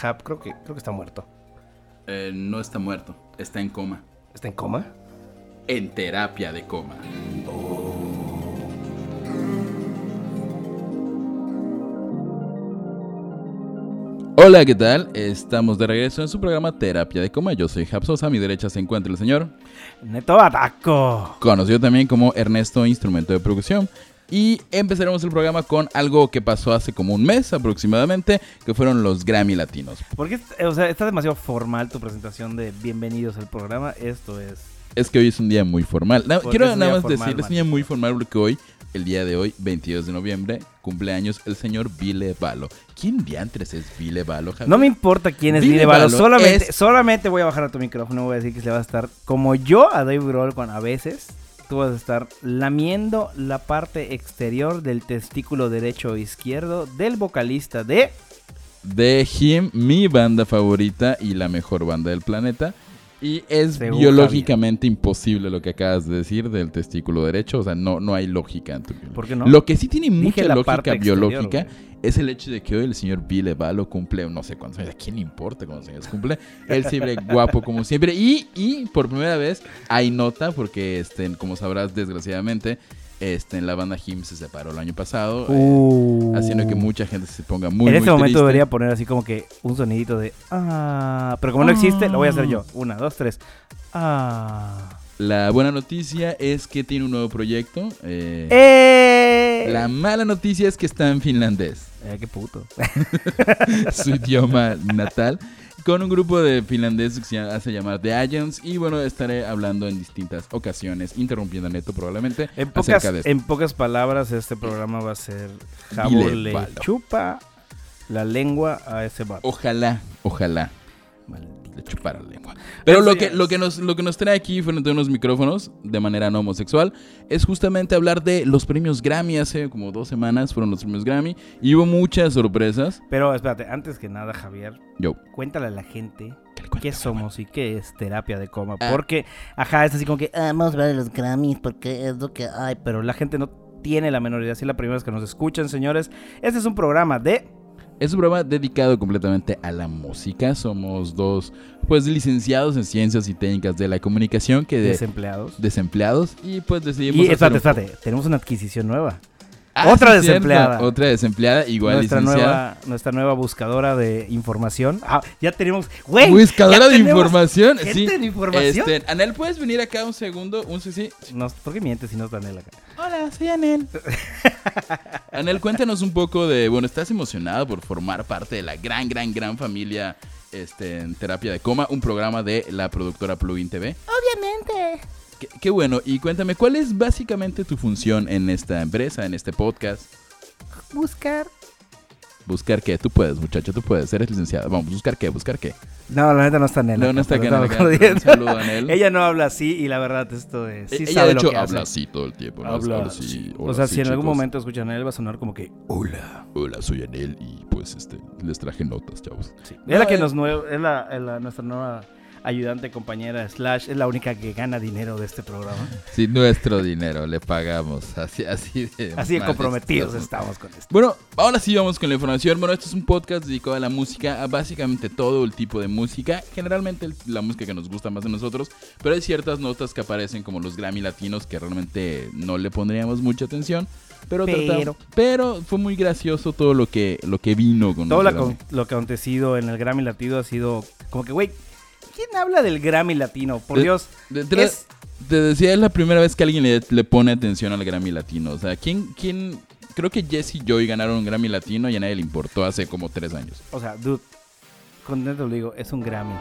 Jap, creo que, creo que está muerto. Eh, no está muerto, está en coma. ¿Está en coma? En terapia de coma. Hola, ¿qué tal? Estamos de regreso en su programa Terapia de Coma. Yo soy Japsos, a mi derecha se encuentra el señor, Neto Bataco. conocido también como Ernesto Instrumento de Producción. Y empezaremos el programa con algo que pasó hace como un mes aproximadamente, que fueron los Grammy Latinos. Porque, o sea, está demasiado formal tu presentación de bienvenidos al programa. Esto es. Es que hoy es un día muy formal. Quiero nada más formal, decir, es un día muy formal porque hoy, el día de hoy, 22 de noviembre, cumpleaños el señor Vile Balo. ¿Quién diantres es Vile Balo, Javier? No me importa quién es Vile Vile Balo, Balo solamente, es- solamente voy a bajar a tu micrófono. Voy a decir que se va a estar como yo a Dave Grohl con a veces. Tú vas a estar lamiendo la parte exterior del testículo derecho o izquierdo del vocalista de. De Him, mi banda favorita y la mejor banda del planeta. Y es Según biológicamente imposible lo que acabas de decir del testículo derecho. O sea, no, no hay lógica en tu ¿Por qué no? Lo que sí tiene mucha lógica exterior, biológica es el hecho de que hoy el señor Vile Balo cumple no sé cuántos años. ¿A quién le importa cuántos años cumple? Él siempre guapo como siempre. Y, y por primera vez hay nota porque, este, como sabrás, desgraciadamente, este, la banda Him se separó el año pasado. eh, Uh. haciendo que mucha gente se ponga muy en este muy momento triste. debería poner así como que un sonidito de. Ah. Pero como no existe, lo voy a hacer Ah. yo. Una, dos, tres. Ah. La buena noticia es que tiene un nuevo proyecto. eh, ¡Eh! La mala noticia es que está en finlandés. Eh, qué puto. su idioma natal, con un grupo de finlandeses que se hace llamar The Agents. Y bueno, estaré hablando en distintas ocasiones, interrumpiendo a Neto probablemente, En pocas, acerca de esto. en pocas palabras, este programa va a ser Jabo le chupa la lengua a ese vato. Ojalá, ojalá Maldito. Le chupara la lengua. Pero lo que, lo, que nos, lo que nos trae aquí frente a unos micrófonos, de manera no homosexual, es justamente hablar de los premios Grammy. Hace como dos semanas fueron los premios Grammy y hubo muchas sorpresas. Pero espérate, antes que nada, Javier, Yo, cuéntale a la gente ¿qué somos y qué es terapia de coma. Ah. Porque, ajá, es así como que, ah, vamos a hablar de los Grammys porque es lo que hay. Pero la gente no tiene la menor idea. Si es la primera vez que nos escuchan, señores, este es un programa de... Es un programa dedicado completamente a la música. Somos dos, pues, licenciados en ciencias y técnicas de la comunicación que de Desempleados. desempleados y pues decidimos. Y espérate, un- espérate, tenemos una adquisición nueva. Ah, Otra sí, cierto, desempleada. Otra desempleada, igual nuestra licenciada. nueva, nuestra nueva buscadora de información. Ah, ya tenemos. ¡Güey! Buscadora ya de tenemos información. gente Sí. de información. Este, Anel, ¿puedes venir acá un segundo? Un sí, sí. No, ¿Por qué mientes si no está Daniel acá? Hola, soy Anel. Anel, cuéntanos un poco de, bueno, ¿estás emocionado por formar parte de la gran, gran, gran familia este, en Terapia de Coma, un programa de la productora Plugin TV? Obviamente. Qué, qué bueno, y cuéntame, ¿cuál es básicamente tu función en esta empresa, en este podcast? Buscar. Buscar qué, tú puedes, muchacho, tú puedes, eres licenciado. Vamos, buscar qué, buscar qué. No, la neta no está Nela. No, no está pero no. Un saludo a Anel. Ella no habla así y la verdad esto es. Sí Ella sabe de lo hecho que habla hace. así todo el tiempo. ¿no? Habla Habla así. O sea, si en algún chicos. momento escuchan a él va a sonar como que hola. Hola, soy Anel y pues este les traje notas, chavos. Sí. Es la que eh. nos nuevo, es la, es la- nuestra nueva ayudante, compañera, slash, es la única que gana dinero de este programa. Sí, nuestro dinero le pagamos. Así, así de Así de comprometidos estamos. estamos con esto. Bueno, ahora sí vamos con la información. Bueno, esto es un podcast dedicado a la música, a básicamente todo el tipo de música. Generalmente la música que nos gusta más de nosotros, pero hay ciertas notas que aparecen como los Grammy latinos que realmente no le pondríamos mucha atención. Pero, Pero. tratamos- pero fue muy gracioso todo lo que, lo que vino con Todo lo, lo que ha acontecido en el Grammy Latino ha sido como que, güey, ¿quién habla del Grammy Latino? Por De- Dios. De- te, Es- te decía, es la primera vez que alguien le, le pone atención al Grammy Latino. O sea, ¿quién, quién? Creo que Jesse y Joy ganaron un Grammy Latino y a nadie le importó hace como tres años. O sea, dude, con esto lo digo, es un Grammy.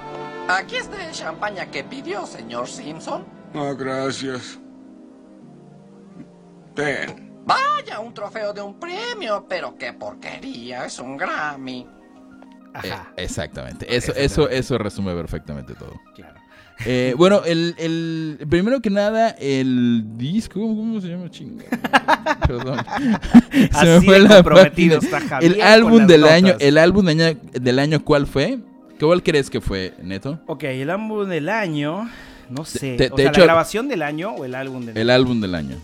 Aquí está el champaña que pidió, señor Simpson. Ah, gracias. Ten. Vaya, un trofeo de un premio, pero qué porquería, es un Grammy. Ajá, Eh, exactamente. Eso, eso, eso resume perfectamente todo. claro. Eh, bueno, el, el- primero que nada, el disco, ¿cómo, se llama? Chinga. Perdón. Así de comprometido está Javier El álbum del notas. año, el álbum del año, ¿cuál fue? ¿Cuál crees que fue, Neto? Ok, el álbum del año, no sé. te- o de sea, hecho- ¿la grabación del año o el álbum del El año? álbum del año.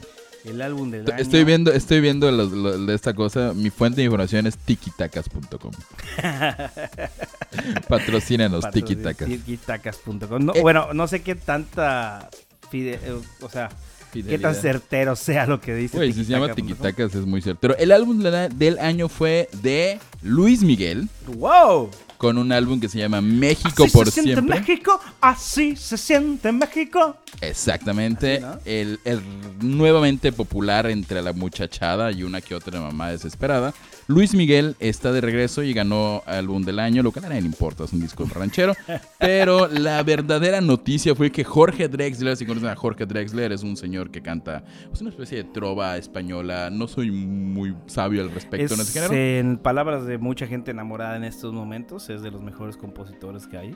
El álbum del año. Estoy viendo, estoy viendo los- de esta cosa. Mi fuente de información es tikitacas.com. Patrocínanos, tikitacas. Tikitacas.com. No, Eh. Bueno, no sé qué tanta. fide- eh, o sea, qué tan certero sea lo que dice. Güey, si se llama tikitacas es muy certero. El álbum del año fue de Luis Miguel. ¡Wow! Con un álbum que se llama México Así por se siente siempre. México, así se siente México. Exactamente. El, el nuevamente popular entre la muchachada y una que otra mamá desesperada. Luis Miguel está de regreso y ganó álbum del año, lo que a nadie le importa, es un disco ranchero. Pero la verdadera noticia fue que Jorge Drexler, si conocen a Jorge Drexler, es un señor que canta pues, una especie de trova española. No soy muy sabio al respecto en Es, ese género. en palabras de mucha gente enamorada en estos momentos, es de los mejores compositores que hay.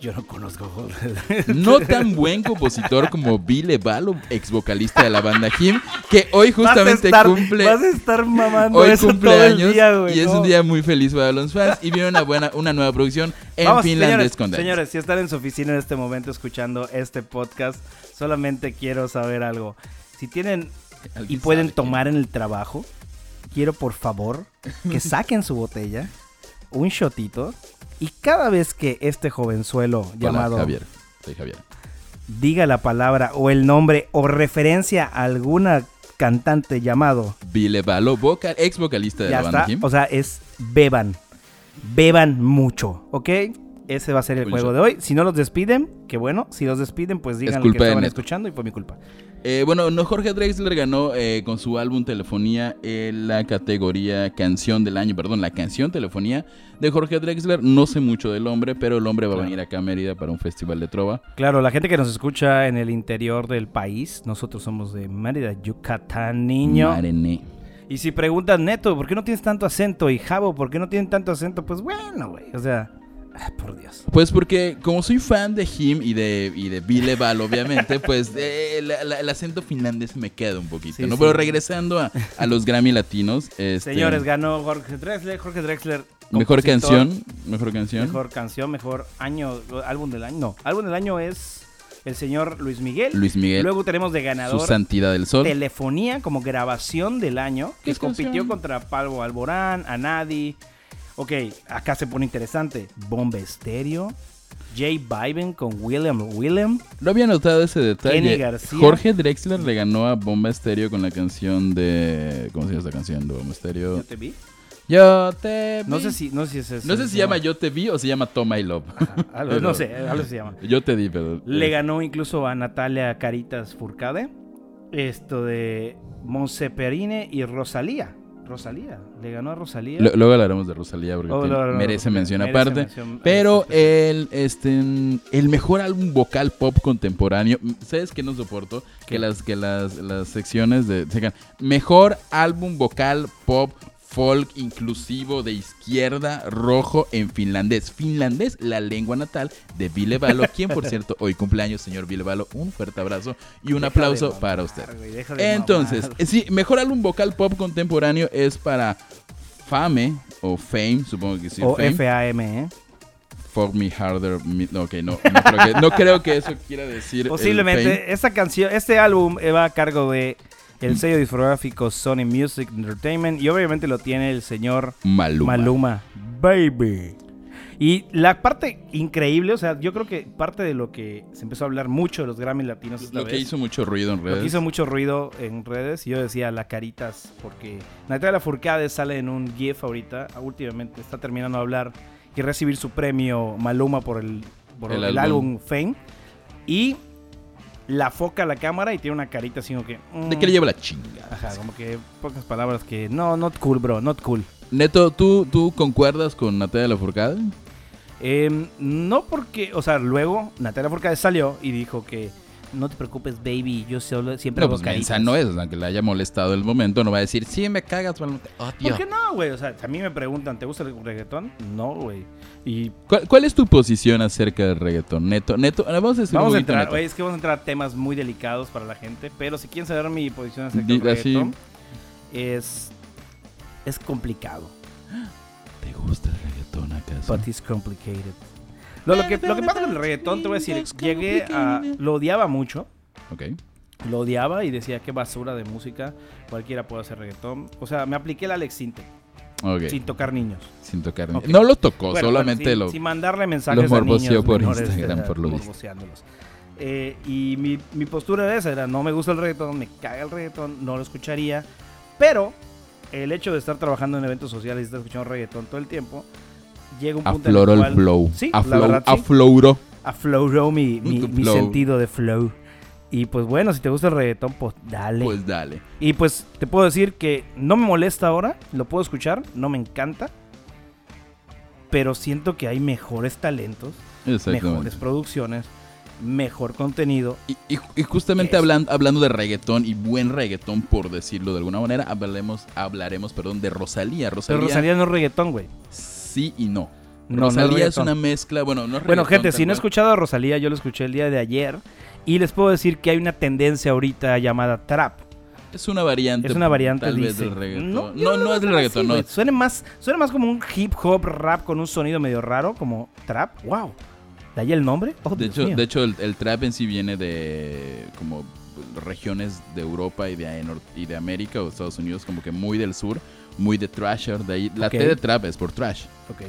Yo no conozco. No tan buen compositor como Vile Balo, ex vocalista de la banda Him, que hoy justamente vas estar, cumple. Vas a estar mamando Hoy eso cumple todo el años día, güey, y es no. un día muy feliz para los fans y viene una buena una nueva producción en Vamos, finlandés señores, señores, si están en su oficina en este momento escuchando este podcast, solamente quiero saber algo. Si tienen y ¿Alguien pueden tomar en el trabajo, quiero por favor que saquen su botella, un shotito, y cada vez que este jovenzuelo? Hola, llamado Javier. Soy Javier. diga la palabra o el nombre o referencia a alguna cantante llamado, Vile Balo, vocal, ex vocalista de ya la banda está, Him. o sea, es beban, beban mucho, ¿ok? Ese va a ser el juego de hoy. Si no los despiden, que bueno, si los despiden, pues digan culpa que estaban escuchando y fue mi culpa. Eh, bueno, no, Jorge Drexler ganó eh, con su álbum Telefonía en la categoría Canción del Año, perdón, la canción Telefonía de Jorge Drexler. No sé mucho del hombre, pero el hombre va a venir acá a Mérida para un festival de trova. Claro, la gente que nos escucha en el interior del país, nosotros somos de Mérida, Yucatán, niño. Marené. Y si preguntan, Neto, ¿por qué no tienes tanto acento? Y Javo, ¿por qué no tienen tanto acento? Pues bueno, güey, o sea, ah, por Dios. Pues porque como soy fan de Him y de, y de Vile Val, obviamente, pues eh, la- la- el acento finlandés me queda un poquito, Sí, ¿no? sí. Pero regresando a, a los Grammy latinos. este, Señores, ganó Jorge Drexler, Jorge Drexler. Mejor canción, mejor canción. Mejor canción, mejor año, álbum del año. No, álbum del año es el señor Luis Miguel. Luis Miguel, Luego tenemos de su ganador santidad del sol. Telefonía como grabación del año, ¿Qué que compitió canción? contra Pablo Alborán, Anadi. Ok, acá se pone interesante. Bomba Estéreo, J Balvin con William William. No había notado ese detalle. Kenny García. Jorge Drexler le ganó a Bomba Estéreo con la canción de. ¿Cómo se llama esta canción de Bomba Estéreo? Yo te vi. Yo te vi. No sé si, no sé si es ese, No sé si se llama Yo te vi o se llama Toma y Love. Algo- Pero- no sé, algo se llama. Yo te di, pero. Le eh, ganó incluso a Natalia Caritas Furcade. Esto de Monse Perine y Rosalía. Rosalía. Le ganó a Rosalía. lo- luego hablaremos de Rosalía porque Oh, merece mención Merece aparte. mención- Pero el, este, el mejor álbum vocal pop contemporáneo, ¿sabes qué no soporto? Que ¿Qué? las, que las, las secciones de... Mejor álbum vocal pop folk inclusivo de izquierda rojo en finlandés. Finlandés, la lengua natal de Ville Valo, quien por cierto hoy cumpleaños, señor Ville Valo. Un fuerte abrazo y un Deja aplauso mamar, para usted. Entonces, mamar. sí, mejor álbum vocal pop contemporáneo es para Fame o Fame, supongo que sí. o Fame. FAM, ¿eh? Fuck Me Harder. Me- no, ok, no, no, creo que, no creo que eso quiera decir. Posiblemente esta canción, este álbum va a cargo de el sello discográfico Sony Music Entertainment y obviamente lo tiene el señor Maluma. Maluma. Baby. Y la parte increíble, o sea, yo creo que parte de lo que se empezó a hablar mucho de los Grammy latinos esta Lo que vez, hizo mucho ruido en lo redes. que hizo mucho ruido en redes, y yo decía la caritas, porque Natalia Furcade sale en un GIF ahorita, últimamente está terminando de hablar y recibir su premio Maluma por el, por El el, álbum. álbum Fame, y la foca a la cámara y tiene una carita así como que... ¿De mm, qué le lleva la chinga? Ajá, como que pocas palabras que... No, not cool, bro, not cool. Neto, ¿tú, ¿tú concuerdas con Natalia Lafourcade? Em, no porque, o sea, luego Natalia Furcade salió y dijo que no te preocupes, baby, yo solo siempre No, hago pues caritas". mensa no es, aunque le haya molestado el momento, no va a decir, sí, me cagas, te odio". ¿Por qué no, güey? O sea, si a mí me preguntan, ¿te gusta el reggaetón? No, güey. Y ¿Cuál, cuál es tu posición acerca del reggaetón? Neto, Neto, vamos a decir vamos un a poquito, entrar, Neto. güey, es que vamos a entrar a temas muy delicados para la gente, pero si quieren saber mi posición acerca del así. reggaetón, es, es complicado. ¿Te gusta el reggaetón acaso? But it's complicated. Lo, lo que, lo que pasa con el reggaetón, te voy a decir, llegué a... Lo odiaba mucho. Ok. Lo odiaba y decía qué basura de música, cualquiera puede hacer reggaetón. O sea, me apliqué la Alex Sinte, Ok, sin tocar niños. sin tocar. Ok. No lo tocó, Bueno, solamente bueno, lo... sin, sin mandarle mensajes lo a morboseó niños por Instagram, por lo visto. Eh, y mi, mi postura era esa, era no me gusta el reggaetón, me caga el reggaetón, no lo escucharía. Pero el hecho de estar trabajando en eventos sociales y estar escuchando reggaetón todo el tiempo, llega un punto Afloró en el el flow. Sí, la Afloró, verdad, sí. afloró. afloró mi, mi, Tu mi flow. sentido de flow. Y pues bueno, si te gusta el reggaetón, pues dale. Pues dale. Y pues te puedo decir que no me molesta ahora, lo puedo escuchar, no me encanta. Pero siento que hay mejores talentos, mejores producciones, mejor contenido. Y, y- y justamente Yes. hablan- hablando de reggaetón y buen reggaetón, por decirlo de alguna manera, hablaremos, hablaremos perdón, de Rosalía. Pero Rosalía, Rosalía no es reggaetón, güey. sí y no. No, no es Rosalía es, una mezcla, bueno, no es Bueno, gente, si no he cual. escuchado a Rosalía, yo lo escuché el día de ayer. Y les puedo decir que hay una tendencia ahorita llamada trap. Es una variante. Es una variante, Tal vez dice. del reggaetón. No, no, es del reggaetón, así, no. Suena más, suena más como un hip hop rap con un sonido medio raro, como trap. Wow. ¿De ahí el nombre? Oh, De hecho, de hecho el, el trap en sí viene de como regiones de Europa y de, y de América o Estados Unidos, como que muy del sur, muy de trasher. De ahí, la. T de trap es por trash.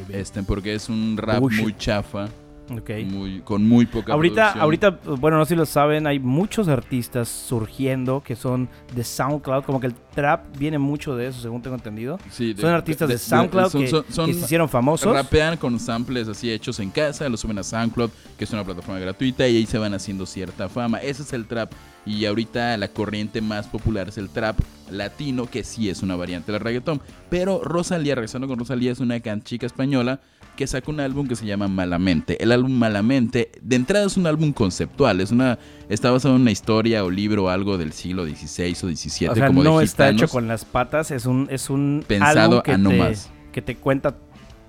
Este, porque es un rap muy chafa, Ok. muy, con muy poca Ahorita, producción. ahorita, bueno, no sé si lo saben, hay muchos artistas surgiendo que son de SoundCloud, como que el trap viene mucho de eso, según tengo entendido. Sí, de- Son artistas de, de- SoundCloud son- que, son- son- que se hicieron famosos. Rapean con samples así hechos en casa, los suben a SoundCloud, que es una plataforma gratuita, y ahí se van haciendo cierta fama. Ese es el trap. Y ahorita la corriente más popular es el trap latino, que sí es una variante del reggaetón. Pero Rosalía, regresando con Rosalía, es una chica española que sacó un álbum que se llama Malamente. El álbum Malamente, de entrada es un álbum conceptual, es una está basado en una historia o libro o algo del siglo XVI o XVII, o sea, como no de está hecho con las patas, es un, es un Pensado álbum que a no te, más. que te cuenta,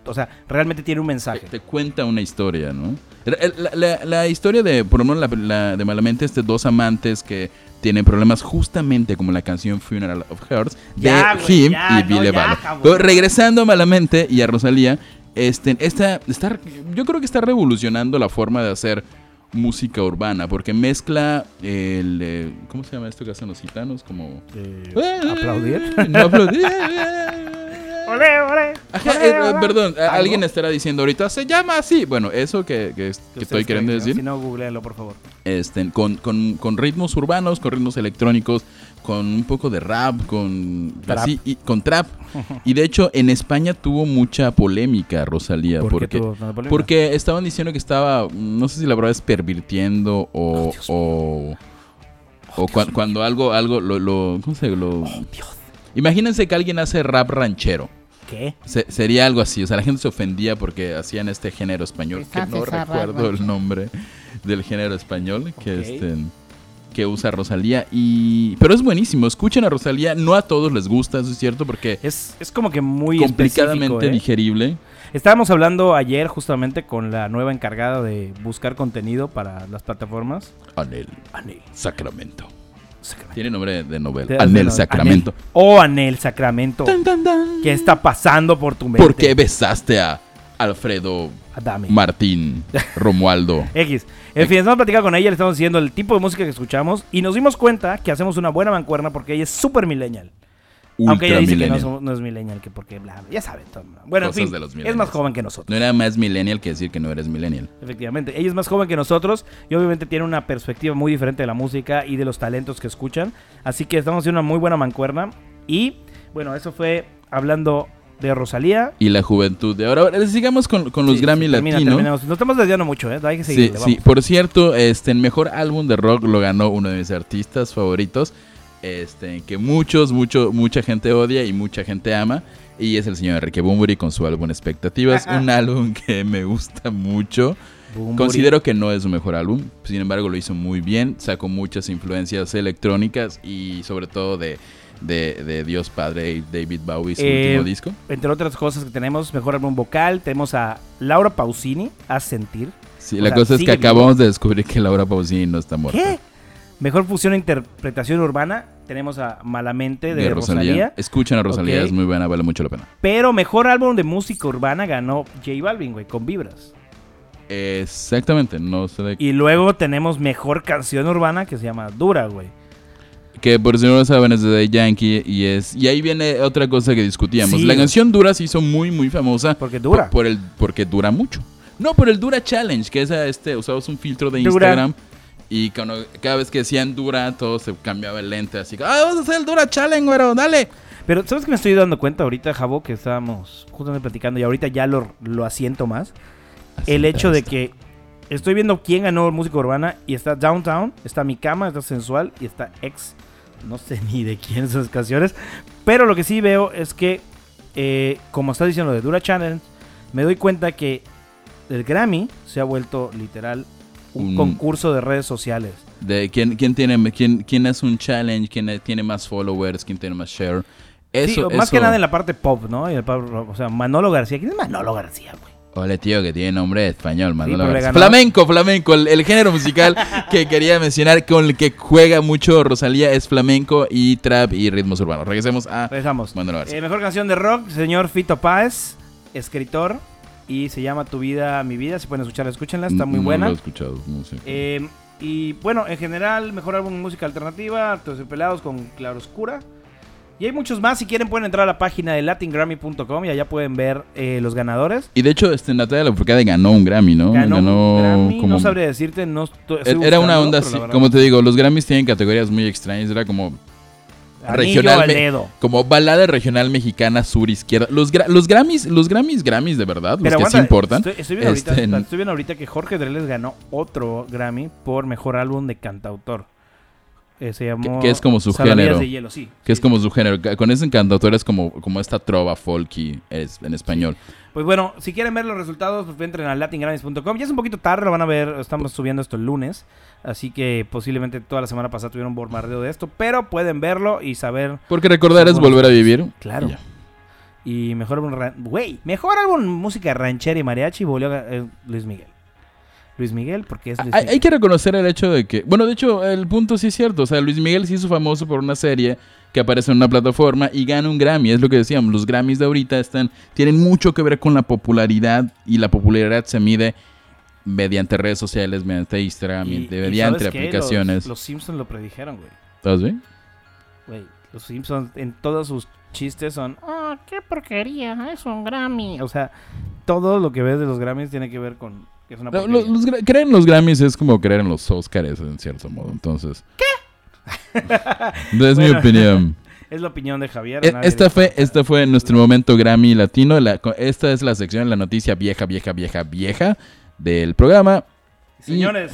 o sea, realmente tiene un mensaje. te cuenta una historia, ¿no? La, la- la- la historia de, por lo menos la, la- de Malamente, es de dos amantes que tienen problemas justamente como la canción Funeral of Hearts de Ya, Him ya, y no, Valo. cabrón. Pero regresando a Malamente y a Rosalía, este, esta, está, yo creo que está revolucionando la forma de hacer música urbana, porque mezcla el... eh, ¿Cómo se llama esto que hacen los gitanos? Como... Eh, aplaudir. No aplaudir. Olé, olé, Ajá, olé, eh, eh, olé. perdón, eh, ¿Algo? alguien estará diciendo ahorita, se llama así. Bueno, eso que, que, estoy queriendo decir, Si no, googleenlo, por favor. este, con, con, con ritmos urbanos, con ritmos electrónicos, con un poco de rap, con Trap. así, y, con trap. Y de hecho, en España tuvo mucha polémica Rosalía, ¿Por qué porque, tuvo tanta polémica? porque estaban diciendo que estaba, no sé si la verdad es pervirtiendo o... o o cua- cuando algo, algo, lo, lo, ¿cómo se lo? Imagínense que alguien hace rap ranchero. ¿Qué? Se- sería algo así, o sea, la gente se ofendía porque hacían este género español, que Quizás no recuerdo el nombre del género español que este que usa Rosalía y pero es buenísimo, escuchen a Rosalía, no a todos les gusta, eso es cierto porque Es, es como que muy complicadamente ¿eh? digerible. Estábamos hablando ayer justamente con la nueva encargada de buscar contenido para las plataformas. Anel Anel. Sacramento. Sacramento. Tiene nombre de novela. Anel Sacramento. Anel. Oh, Anel Sacramento. Tan, tan, tan. ¿Qué está pasando por tu mente? ¿Por qué besaste a Alfredo Adame. Martín Romualdo? X. En fin, estamos platicando con ella, le estamos diciendo el tipo de música que escuchamos y nos dimos cuenta que hacemos una buena mancuerna porque ella es súper millennial. Aunque ella dice que no, millennial. no es millennial, que porque bla, ya saben. todo. Bueno, en fin, de los es más joven que nosotros. No era más millennial que decir que no eres millennial. Efectivamente, ella es más joven que nosotros y obviamente tiene una perspectiva muy diferente de la música y de los talentos que escuchan. Así que estamos haciendo una muy buena mancuerna. Y bueno, eso fue hablando de Rosalía. y la juventud de ahora. Ahora, Sigamos con, con los Sí, Grammy sí, termina, Latino. terminamos. Nos estamos desviando mucho, ¿eh? Hay que Sí, seguirle, sí. vamos. Por cierto, este, el mejor álbum de rock lo ganó uno de mis artistas favoritos, este, que muchos, mucho, mucha gente odia y mucha gente ama, y es el señor Enrique Bunbury con su álbum Expectativas, un álbum que me gusta mucho. Considero que no es su mejor álbum, sin embargo lo hizo muy bien, sacó muchas influencias electrónicas y sobre todo de, de, de Dios Padre David Bowie, su Eh, último disco. Entre otras cosas que tenemos, mejor álbum vocal, tenemos a Laura Pausini, a sentir. Sí, o la sea, cosa es que vivo. acabamos de descubrir que Laura Pausini no está muerta. ¿Qué? Mejor fusión e interpretación urbana, tenemos a Malamente de, Rosalía. Escuchen a Rosalía, es muy buena, vale mucho la pena. Pero mejor álbum de música urbana ganó J Balvin, güey, con Vibras. Exactamente, no sé de Y luego tenemos mejor canción urbana que se llama Dura, güey. Que por si no lo saben es de Daddy Yankee y es y ahí viene otra cosa que discutíamos. Sí. La canción Dura se hizo muy muy famosa Porque dura. por, por el porque dura mucho. No, por el Dura Challenge, que es este usabas un filtro de Dura. Instagram y cuando, cada vez que decían Dura todo se cambiaba el lente así. Ah, vamos a hacer el Dura Challenge, güero, dale. Pero ¿sabes que me estoy dando cuenta ahorita, Jabo, que estábamos justamente platicando y ahorita ya lo, lo asiento más? el hecho de que estoy viendo quién ganó música urbana y está Downtown, está Mi Cama, está Sensual y está X. No sé ni de quién esas canciones. Pero lo que sí veo es que, eh, como está diciendo de Dura Challenge, me doy cuenta que el Grammy se ha vuelto literal un Un- concurso de redes sociales. De quién, quién tiene quién, quién hace un challenge, quién tiene más followers, quién tiene más share. Eso, Sí, más eso- que nada en la parte pop, ¿no? Y el o sea, Manolo García. ¿Quién es Manolo García, güey? Hola tío, que tiene nombre español, Manolo ganó- Flamenco, flamenco, el, el género musical que quería mencionar con el que juega mucho Rosalía es flamenco y trap y ritmos urbanos. Regresemos a Regresamos. Manolo García. Eh, mejor canción de rock, señor Fito Páez, escritor. Y se llama Tu vida, mi vida. Si pueden escucharla, escúchenla. Está muy No buena. lo he escuchado, no sé. Eh, y bueno, en general, mejor álbum de música alternativa. Todos pelados con Claroscura. Y hay muchos más. Si quieren, pueden entrar a la página de latingrammy.com y allá pueden ver eh, los ganadores. Y de hecho, este, Natalia Lafourcade ganó un Grammy, ¿no? Ganó, un Grammy, como- no sabría decirte. No estoy- estoy Era una onda así, como te digo, los Grammys tienen categorías muy extrañas. Era como regional dedo. como balada regional mexicana sur izquierda. Los, gra- los Grammys, los Grammys, Grammys de verdad, Pero los que aguanta, sí importan. Estoy, estoy viendo ahorita, este, estoy viendo ahorita que Jorge Dreles ganó otro Grammy por mejor álbum de cantautor. Eh, se llamó Que- que es como su género. de hielo, sí. Que es Sí. como su género. Con ese cantautor es como, como esta trova folky es, en español. Pues bueno, si quieren ver los resultados, pues entren a latingrammys.com. Ya es un poquito tarde, lo van a ver. Estamos subiendo esto el lunes. Así que posiblemente toda la semana pasada tuvieron un bombardeo de esto. Pero pueden verlo y saber. Porque recordar es volver a vivir. Claro. Y mejor álbum. Güey, mejor álbum música ranchera y mariachi volvió a- eh, Luis Miguel. Luis Miguel, porque es Luis Hay, Miguel. hay que reconocer el hecho de que, bueno, de hecho, el punto sí es cierto. O sea, Luis Miguel se hizo famoso por una serie que aparece en una plataforma y gana un Grammy. Es lo que decíamos. Los Grammys de ahorita están, tienen mucho que ver con la popularidad y la popularidad se mide mediante redes sociales, mediante Instagram, Y- mediante aplicaciones. Los, los Simpsons lo predijeron, güey. ¿Estás bien? Güey, los Simpsons en todos sus chistes son. Oh, qué porquería, es un Grammy. O sea, todo lo que ves de los Grammys tiene que ver con. Que es una los gra- creer en los Grammys es como creer en los Oscars, en cierto modo. Entonces. ¿Qué? es mi opinión. Es la opinión de Javier. E- Esta fue, esta fue nuestro momento Grammy latino. La- esta es la sección, la noticia vieja, vieja, vieja, vieja del programa. Señores,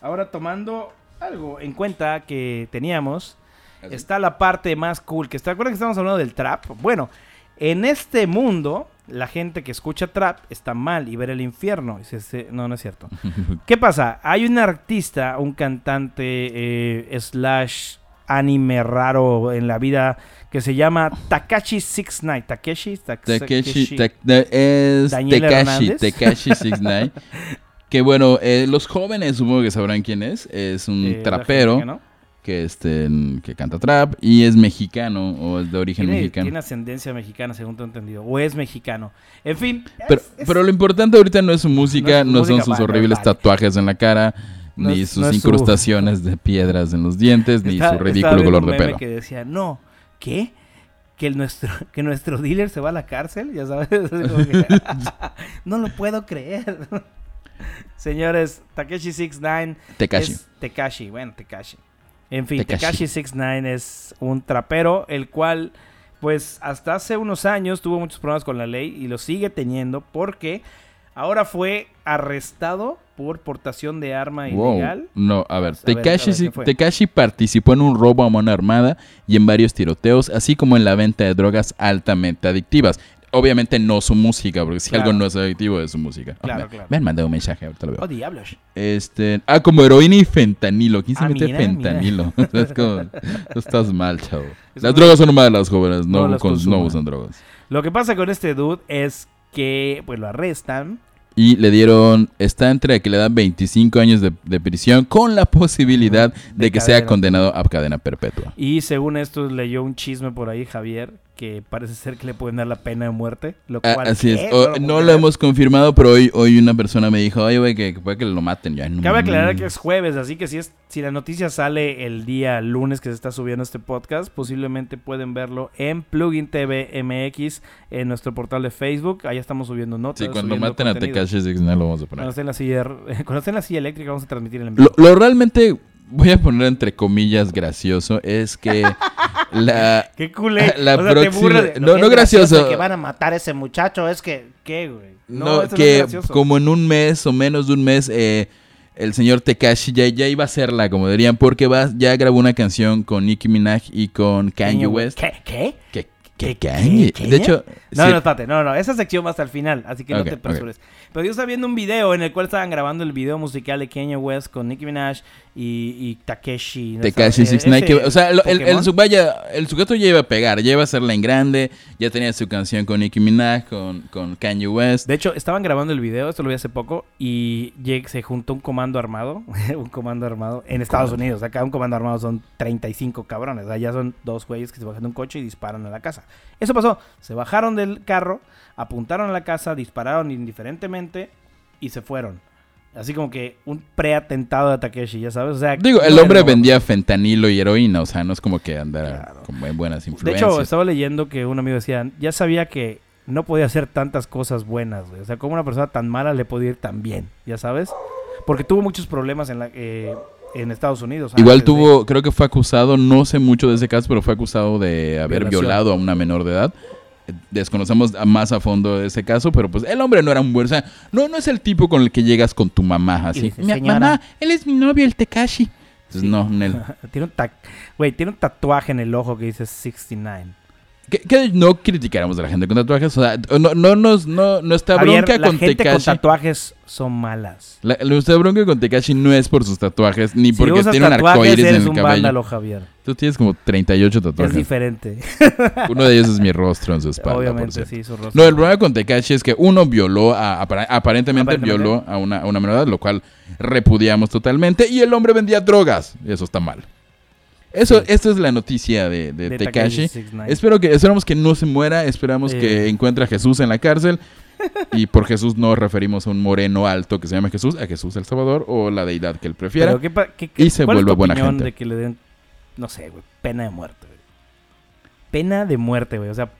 ahora tomando algo en cuenta que teníamos, está la parte más cool. Que está, ¿Recuerdan que estamos hablando del trap? Bueno, en este mundo, la gente que escucha trap está mal y ver el infierno. Dice, "Sí, no, no es cierto. ¿Qué pasa? Hay un artista, un cantante eh, slash anime raro en la vida que se llama Takashi 69. Takeshi, Tak- Takeshi, Tak- de- es Daniel Tekashi, Hernández. Tekashi 69. que bueno, eh, los jóvenes supongo que sabrán quién es. Es un Eh, trapero. Que, este, que canta trap y es mexicano o es de origen Tiene, mexicano. tiene ascendencia mexicana, según tengo entendido. O es mexicano. En fin. Pero, es- es- pero lo importante ahorita no es su música, No son sus vale, horribles vale. tatuajes en la cara, No ni es- sus no es su- incrustaciones de piedras en los dientes, ni su ridículo color un de pelo. que decía, no, ¿qué? Que, el nuestro, que nuestro dealer se va a la cárcel, ya sabes. Que, no lo puedo creer. Señores, Takeshi 69 Tekashi. Tekashi, bueno, Tekashi. En fin, Tekashi. Tekashi 69 es un trapero, el cual, pues, hasta hace unos años tuvo muchos problemas con la ley y lo sigue teniendo porque ahora fue arrestado por portación de arma Wow. ilegal. No, a ver. Tekashi participó en un robo a mano armada y en varios tiroteos, así como en la venta de drogas altamente adictivas. Obviamente no su música, porque si Claro. algo no es adictivo es su música. Ah, Claro, me, claro. me han mandado un mensaje, ahorita lo veo. Oh, diablos. Este, ah, como heroína y fentanilo. ¿Quién se Ah, mete mira, fentanilo? es como, tú estás mal, chavo. Las drogas son malas, jóvenes. No, no las con- no usan drogas. Lo que pasa con este dude es que, pues, lo arrestan. Y le dieron, está entre que le dan 25 años de, de prisión con la posibilidad de, De que sea condenado a cadena perpetua. Y según esto leyó un chisme por ahí, Javier, que parece ser que le pueden dar la pena de muerte. Lo Ah, cual, así es. no lo hemos confirmado, pero hoy, hoy una persona me dijo, oye, güey, que, que puede que lo maten ya. No, Cabe aclarar que es jueves, así que si, es, si la noticia sale el día lunes que se está subiendo este podcast, posiblemente pueden verlo en Plugin TV MX, en nuestro portal de Facebook. Ahí estamos subiendo notas. Sí, cuando maten a contenido. Tekashi 69 lo vamos a poner. Cuando esté, en la silla, cuando esté en la silla eléctrica vamos a transmitir el envío. Lo, lo realmente, voy a poner entre comillas gracioso, es que la... Qué culé. La o sea, te próxima- de- no, que no es gracioso. Que van a matar a ese muchacho, es que... ¿Qué, güey? No, que como en un mes o menos de un mes, eh, el señor Tekashi ya, ya iba a hacerla, como dirían, porque va, ya grabó una canción con Nicki Minaj y con Kanye West. ¿Qué? ¿Qué? ¿Qué, ¿Qué- qué Kanye? qué? De hecho, No, sí, no, espérate, no, no, esa sección va hasta el final, así que no te ok. apresures. Pero yo estaba viendo un video en el cual estaban grabando el video musical de Kanye West con Nicki Minaj y, y Takeshi. ¿no? Tekashi 69, que- ese o sea, el, el, vaya, el sujeto ya iba a pegar, ya iba a hacerla en grande, ya tenía su canción con Nicki Minaj, con, con Kanye West. De hecho, estaban grabando el video, esto lo vi hace poco, y se juntó un comando armado, un comando armado en Estados Unidos. Acá un comando armado son 35 cabrones, allá son dos güeyes que se bajan de un coche y disparan a la casa. Eso pasó, se bajaron del carro, apuntaron a la casa, dispararon indiferentemente y se fueron. Así como que un preatentado de Takeshi, ya sabes. O sea, Digo, el hombre vendía fentanilo y heroína, o sea, no es como que andara Claro. con buen- buenas De influencias. hecho, estaba leyendo que un amigo decía, ya sabía que no podía hacer tantas cosas buenas, güey. O sea, como una persona tan mala le podía ir tan bien, ya sabes. Porque tuvo muchos problemas en, la, eh, en Estados Unidos. Igual de- tuvo, creo que fue acusado, no sé mucho de ese caso, pero fue acusado de haber Violación. violado a una menor de edad. Desconocemos más a fondo ese caso, pero pues el hombre no era un buen, o sea, no, no es el tipo con el que llegas con tu mamá así. dice, "Mi- mamá, él es mi novio, el Tekashi. Entonces, no, Nel. tiene, un güey, tiene un tatuaje en el ojo que dice 69. Que, que no criticáramos a la gente con tatuajes, o sea, no, no, nos- no, nuestra Javier, bronca la con gente con Tekashi. tatuajes son malas. La, nuestra bronca con Tekashi no es por sus tatuajes, ni Si porque tiene un arcoíris en el un cabello. vándalo, Javier. Tú tienes como 38 Es tatuajes. diferente. Uno de ellos es mi rostro en su espalda, Obviamente, sí, su rostro. No, el problema con Tekashi es que uno violó, a, aparentemente, Aparentemente. violó a una, a una menor edad, lo cual repudiamos totalmente, y el hombre vendía drogas. Eso está mal. Eso, Sí. es la noticia de, de De Tekashi. 69. Espero que, esperamos que no se muera, esperamos Eh. que encuentre a Jesús en la cárcel. y por Jesús no referimos a un moreno alto que se llama Jesús, a Jesús el Salvador o la deidad que él prefiera. Pero ¿qué pa- qué- qué- y se vuelva buena gente. de que le den, no sé, güey, pena de muerte, güey? Pena de muerte, güey. O sea,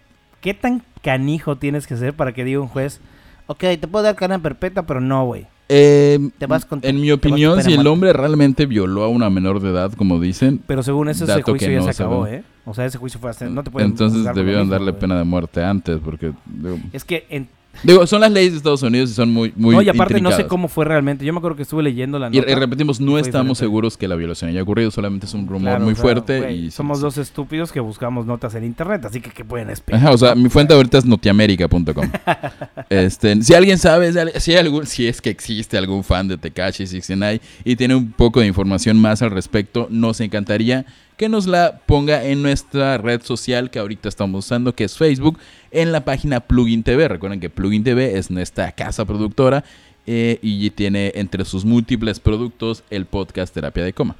¿qué tan canijo tienes que ser para que diga un juez, ok, te puedo dar cadena perpetua, pero no, güey? Eh, Te vas con tu- en mi te vas con opinión, si el hombre realmente violó a una menor de edad, como dicen, Pero según eso, ese juicio que ya no se acabó. ¿eh? O sea, ese juicio fue hasta... No te pueden entonces debieron mismo, darle güey. pena de muerte antes, porque digo, Es que, en- digo, son las leyes de Estados Unidos y son muy, muy no, y aparte no sé cómo fue realmente. Yo me acuerdo que estuve leyendo la nota. y repetimos, no estamos seguros que la violación haya ocurrido, solamente es un rumor Claro, muy o sea, fuerte y somos sí, dos estúpidos que buscamos notas en internet, así que ¿qué pueden esperar? Ajá, o sea, mi fuente ahorita es notiamérica.com. este, si alguien sabe, si hay algún, si es que existe algún fan de Tekashi 69 y tiene un poco de información más al respecto, nos encantaría que nos la ponga en nuestra red social que ahorita estamos usando, que es Facebook, en la página Plugin TV. Recuerden que Plugin TV es nuestra casa productora eh, y tiene entre sus múltiples productos el podcast Terapia de Coma.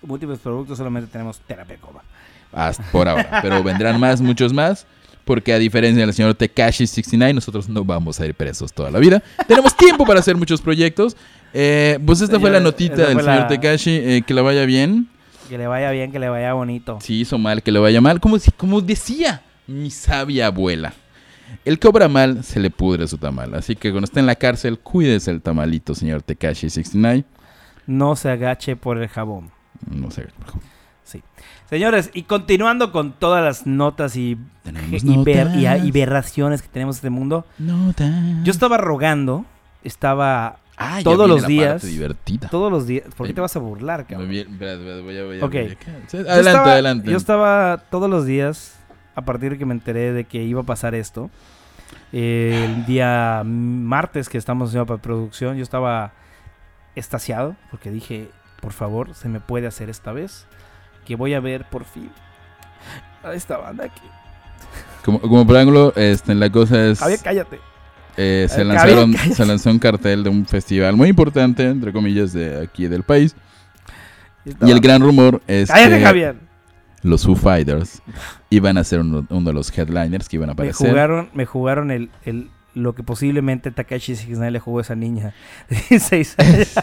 Múltiples productos, solamente tenemos terapia coma. Hasta por ahora. Pero vendrán más, muchos más. Porque a diferencia del señor Tekashi 69, nosotros no vamos a ir presos toda la vida. Tenemos tiempo para hacer muchos proyectos. Eh, pues esta fue la notita del fue señor la- Tekashi. eh, que le vaya bien. Que le vaya bien, que le vaya bonito. Si hizo mal, que le vaya mal. Como, como decía mi sabia abuela. El que obra mal, se le pudre su tamal. Así que cuando esté en la cárcel, cuídese el tamalito, señor Tekashi 69. No se agache por el jabón. No sé. Señores, y continuando con todas las notas y, y, ver- y notas. aberraciones que tenemos en este mundo, Notas. yo estaba rogando, estaba Ah, todos los días- divertida. todos los días... ¿Por qué te vas a burlar, Muy cabrón? bien, espera, voy a- voy a- Ok. voy a- Sí, Yo Adelante, estaba- adelante. Yo estaba todos los días, a partir de que me enteré de que iba a pasar esto, eh, el día martes que estamos haciendo para producción, yo estaba estasiado porque dije, por favor, se me puede hacer esta vez, que voy a ver por fin a esta banda aquí. Como, como preámbulo, este, la cosa es... Javier, cállate. Eh, se, Eh, lanzaron, se lanzó un cartel de un festival muy importante, entre comillas, de aquí del país. Y el gran rumor es Cállate, que Javier. los Foo Fighters iban a ser uno, uno de los headliners que iban a Me aparecer. jugaron, me jugaron el, el, lo que posiblemente Takashi 69 le jugó a esa niña de 16 años.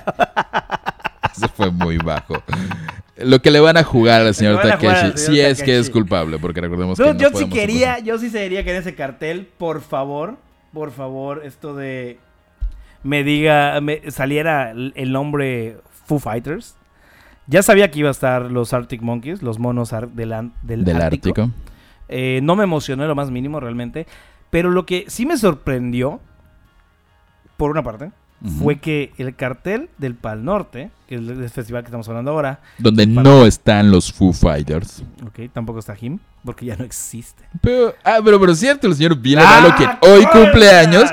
Eso fue muy bajo. Lo que le van a jugar al señor Takeshi, si es que es culpable, porque recordemos No, que no yo sí quería, yo sí sería que en ese cartel, por favor, por favor, esto de me diga, me saliera el nombre Foo Fighters. Ya sabía que iba a estar los Arctic Monkeys, los monos ar- del, del del Ártico. Ártico. Eh, no me emocionó en lo más mínimo realmente. Pero lo que sí me sorprendió, por una parte, fue que el cartel del Pal Norte, que es el festival que estamos hablando ahora, Donde para- no están los Foo Fighters. ok, tampoco está Jim, porque ya no existe. Pero, ah, pero, pero cierto, el señor Ville ¡Ah, quien hoy coño! cumple años,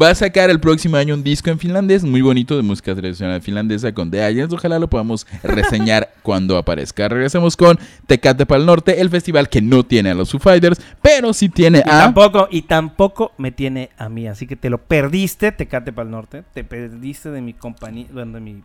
va a sacar el próximo año un disco en finlandés muy bonito de música tradicional finlandesa con The Aliens. Ojalá lo podamos reseñar cuando aparezca. Regresamos con Tecate Pal Norte, el festival que no tiene a los Foo Fighters, pero sí tiene Y a... tampoco, y tampoco me tiene a mí, así que te lo perdiste, Tecate para el norte, te perdiste de mi compañía, de mi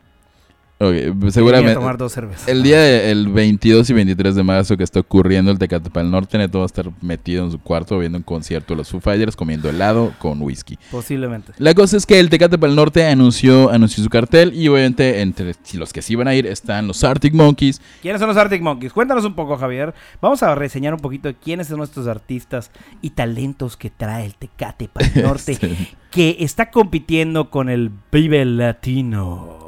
Ok, Seguramente. seguramente... tomar dos cervezas. El día del 22 y 23 de marzo que está ocurriendo el Tecate Pal Norte, Neto va a estar metido en su cuarto viendo un concierto de los Foo Fighters, comiendo helado con whisky. Posiblemente. La cosa es que el Tecate Pal Norte anunció, anunció su cartel y obviamente entre los que sí van a ir están los Arctic Monkeys, ¿Quiénes son los Arctic Monkeys? Cuéntanos un poco, Javier. Vamos a reseñar un poquito de quiénes son nuestros artistas y talentos que trae el Tecate para el Norte, Sí. que está compitiendo con el Vive Latino.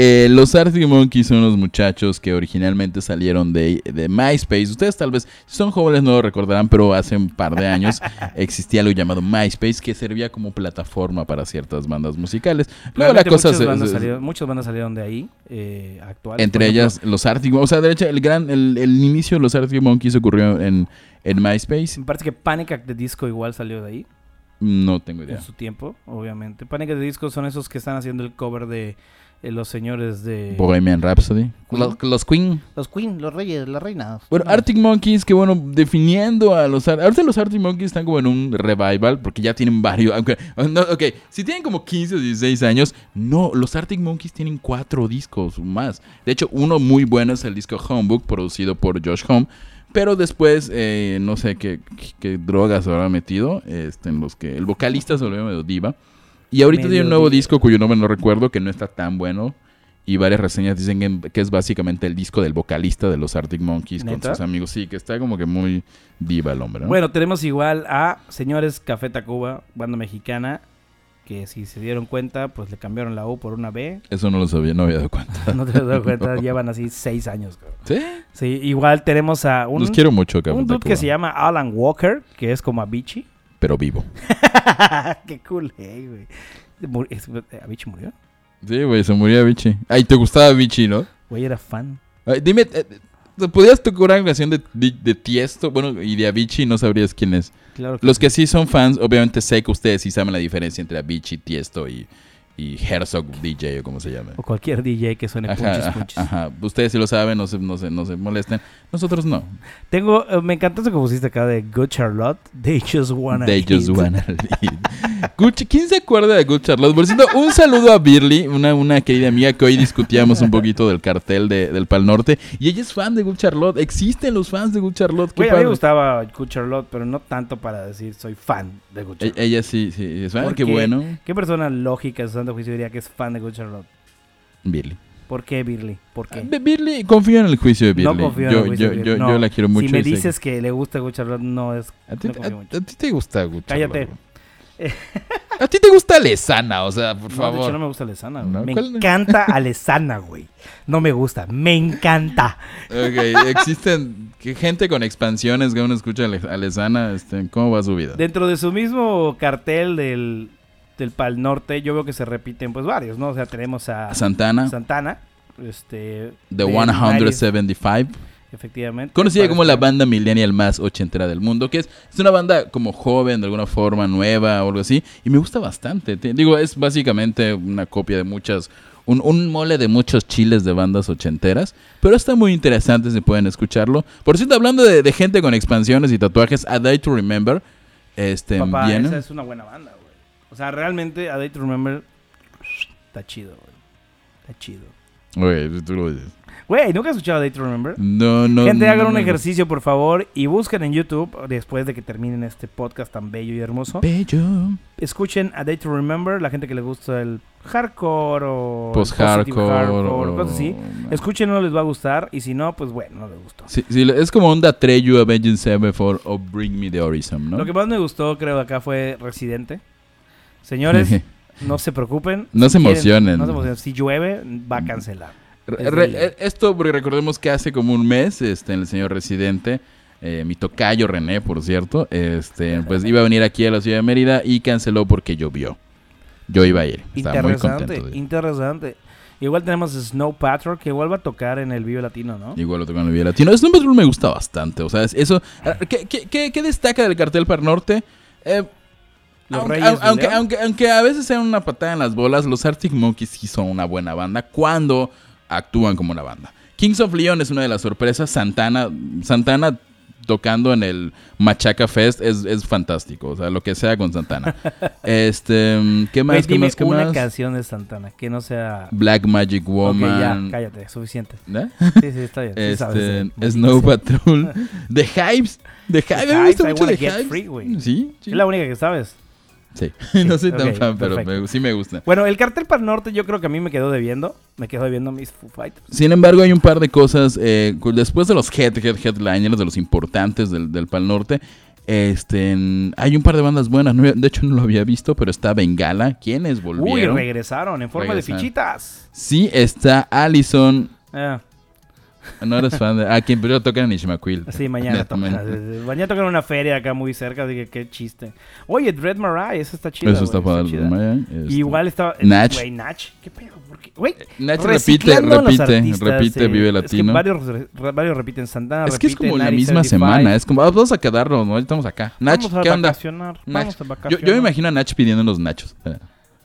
Eh, los Arctic Monkeys son unos muchachos que originalmente salieron de, de MySpace. Ustedes tal vez, si son jóvenes, no lo recordarán, pero hace un par de años existía algo llamado MySpace que servía como plataforma para ciertas bandas musicales. Luego la Realmente cosa muchas se- bandas se- salieron, muchas bandas salieron de ahí, eh, actuales. Entre ejemplo, ellas los Arctic O sea, de hecho, el gran, el, el inicio de los Arctic Monkeys ocurrió en, en MySpace. Me parece que Panic at the Disco igual salió de ahí, No tengo idea. en su tiempo, obviamente. Panic at the Disco son esos que están haciendo el cover de eh, los señores de... Bohemian Rhapsody. Queen. Los, los Queen. Los Queen, los reyes, las reinas. Bueno, Arctic Monkeys, que bueno, definiendo a los... Ahorita los Arctic Monkeys están como en un revival, porque ya tienen varios... Aunque, no, ok, si tienen como 15 o 16 años, no, los Arctic Monkeys tienen cuatro discos más. De hecho, uno muy bueno es el disco Homebook, producido por Josh Home. Pero después, eh, no sé qué, qué- qué drogas habrá metido, este, en los que el vocalista se volvió medio diva. Y ahorita Medio tiene un nuevo disco cuyo nombre no recuerdo, que no está tan bueno. Y varias reseñas dicen que, es básicamente el disco del vocalista de los Arctic Monkeys con sus amigos. Sí, que está como que muy diva el hombre, ¿no? Bueno, tenemos igual a Señores Café Tacuba, banda mexicana, que si se dieron cuenta, pues le cambiaron la U por una B. Eso no lo sabía, no había dado cuenta. No te has dado cuenta, llevan así seis años. cabrón. ¿Sí? Sí, igual tenemos a un, Los quiero mucho, Café un dude que se llama Alan Walker, que es como Avicii. Pero vivo. Qué cool, eh, güey. Es- ¿Avicii murió? Sí, güey, se murió Avicii. Ay, te gustaba Avicii, ¿no? Güey, era fan. Ay, dime, eh, ¿te ¿podrías tocar una canción de, de, de Tiesto? Bueno, y de Avicii no sabrías quién es. Claro que Los que sí son fans, obviamente sé que ustedes sí saben la diferencia entre Avicii, Tiesto y, y Herzog DJ o como se llame. O cualquier DJ que suene Ajá, punches, ajá, punches. ajá. Ustedes sí lo saben, no se, no, se, no se molesten. Nosotros no. Tengo, eh, me encantó eso que pusiste acá de Good Charlotte. They just wanna They just eat. wanna lead. Gucci- ¿Quién se acuerda de Good Charlotte? Por cierto, un saludo a Birly, una, una querida amiga que hoy discutíamos un poquito del cartel de- del Pal Norte. Y ella es fan de Good Charlotte. Existen los fans de Good Charlotte. Güey, a mí me gustaba Good Charlotte, pero no tanto para decir soy fan de Good E- Charlotte. ella sí, sí. Es fan. ¿Por Qué bueno. ¿Qué persona lógica en santo juicio diría que es fan de Good Charlotte? Birly. ¿Por qué, Birly? ¿Por qué? B- Birly, confío en el juicio de Birly. No confío en yo, el juicio yo, de Birly. yo No. la quiero mucho. si me que- dices que le gusta Good Charlotte, no es... A ti, no a- a ti te gusta Good Cállate. A ti te gusta Lesana, o sea, por No, de favor. hecho no me gusta Alesana, güey. Me ¿cuál? encanta Alesana, güey. No me gusta, me encanta. Ok, existen gente con expansiones que uno escucha a a Lesana, este, ¿cómo va su vida? Dentro de su mismo cartel del, del Pal Norte, yo veo que se repiten pues varios, ¿no? O sea, tenemos a Santana, Santana, este... The de 175, 90s, Efectivamente. conocida como la banda millennial más ochentera del mundo, que es, es una banda como joven, de alguna forma, nueva o algo así, y me gusta bastante. Te- digo, es básicamente una copia de muchas un, un mole de muchos chiles de bandas ochenteras. Pero está muy interesante si pueden escucharlo. Por cierto, hablando de, de gente con expansiones y tatuajes, A Day to Remember. Este, Papá, esa es una buena banda, güey. O sea, realmente, A Day to Remember está chido, güey. Está chido. Güey, tú lo dices. Güey, ¿nunca has escuchado A Day to Remember? No, no. Gente, no hagan un ejercicio, por favor, y busquen en YouTube, después de que terminen este podcast tan bello y hermoso. Bello. Escuchen A Day to Remember, la gente que le gusta el hardcore o Post-hardcore. hardcore, o- cosas así. Escúchenlo, les va a gustar, y si no, pues bueno, no les gustó. Sí, sí, es como onda Treyu, Avenging Sevenfold o Bring Me the Horizon, ¿no? Lo que más me gustó, creo, acá fue Residente. Señores, no se preocupen. No Si se quieren- emocionen. no se emocionen. Si llueve, va a cancelar. Re- Es re- de ley. eh, esto, porque recordemos que hace como un mes, este, el señor residente, eh, mi tocayo René, por cierto, este, pues iba a venir aquí a la ciudad de Mérida y canceló porque llovió. Yo iba a ir. Estaba muy Interesante, contento. interesante. Igual tenemos Snow Patrol, que igual va a tocar en el Vivo Latino, ¿no? Igual lo tocó en el Vía Latino. Snow Patrol me gusta bastante. O sea, es- eso. ah, ¿Qué, qué, qué- qué destaca del cartel para el norte? Eh, Los aunque, Reyes del aunque, León. aunque, aunque a veces sean una patada en las bolas, los Arctic Monkeys sí son una buena banda cuando actúan como una banda. Kings of Leon es una de las sorpresas. Santana, Santana tocando en el Machaca Fest es, es fantástico. O sea, lo que sea con Santana. este, ¿qué más? Güey, ¿Qué dime más? ¿Qué una más? canción de Santana que no sea... Black Magic Woman. ya, cállate, suficiente. ¿Eh? Sí, sí, está bien. sí Este, sabes de- de- Snow sí. Patrol. The Hypes. The Hypes. Gusta I mucho The Hypes. Free. Sí, sí. Es la única que sabes. Sí. no soy tan fan, pero me- sí me gusta. Bueno, el cartel para el norte yo creo que a mí me quedó debiendo. Me quedó debiendo mis Foo Fighters. Sin embargo, hay un par de cosas. eh, después de los head, head, headliners, de los importantes del, del Pal Norte, este, hay un par de bandas buenas. No- de hecho, no lo había visto, pero está Bengala. ¿Quiénes Uy, volvieron? regresaron en forma Regresaron. de fichitas. sí, está Allison. Ah, No eres fan de. Ah, quien primero toca en Ishmaquil. sí, mañana tocan. Mañana tocan en una feria acá muy cerca, así que qué chiste. Oye, Dread Marai, eso está chido. Eso está padre. este. Igual está. Nach. Güey, Nach. ¿Qué pedo? Güey. Nach repite, los repite, repite, eh, Vive Es que Latino. varios, varios repiten Santana. Es que es repite como la 90, misma 75. semana. Es como, ah, vamos a quedarnos, ¿no? Estamos acá. Nach, Vamos a ¿qué onda? Vamos a Yo, vacacionar. yo me imagino a Nach pidiendo unos nachos.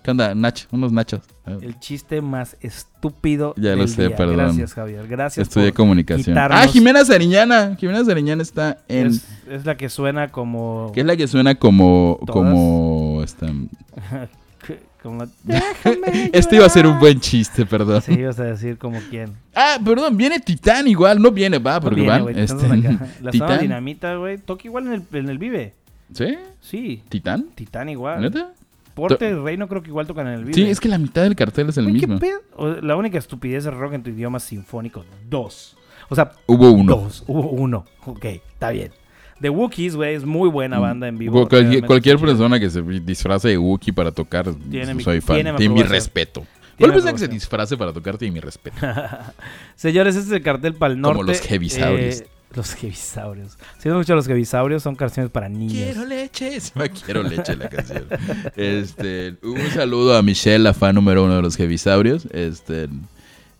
¿Qué onda, Nach? Unos nachos. El chiste más estúpido. Ya lo del sé, día. perdón. Gracias, Javier. Gracias. Estudié por- comunicación. quitarnos- Ah, Jimena Sariñana. Jimena Sariñana está en... Es, es la que suena como. Que es la que suena como... Todas. como esta- como Déjame Este iba a ser un buen chiste, perdón. Sí, ibas a decir como quién. Ah, perdón, viene Titán igual. No viene, va, porque Viene, van. este. La Titán. dinamita, güey. Toca igual en el, en el Vive. ¿Sí? Sí. ¿Titán? Titán igual. ¿Neta? Porte y Reino creo que igual tocan en el Vive. Sí, es que la mitad del cartel es el Güey, ¿qué mismo. pedo? La única estupidez es rock en tu idioma sinfónico. Dos. O sea, Hubo uno. dos. Hubo uno. Ok, está bien. The Wookiees, güey, es muy buena banda en vivo. Cual- cualquier persona que se disfrace de Wookiee para tocar, Tiene mi- soy fan. tiene Tiene, mi mi respeto. ¿Cuál persona que se disfrace para tocar tiene mi respeto? Señores, este es el cartel para el Como norte. los heavisaurios. Eh, los heavisaurios. Si no escuchan los heavisaurios, son canciones para niños. Quiero leche. Se llama Quiero leche la canción. Este, un saludo a Michelle, la fan número uno de los Heavisaurios. Este,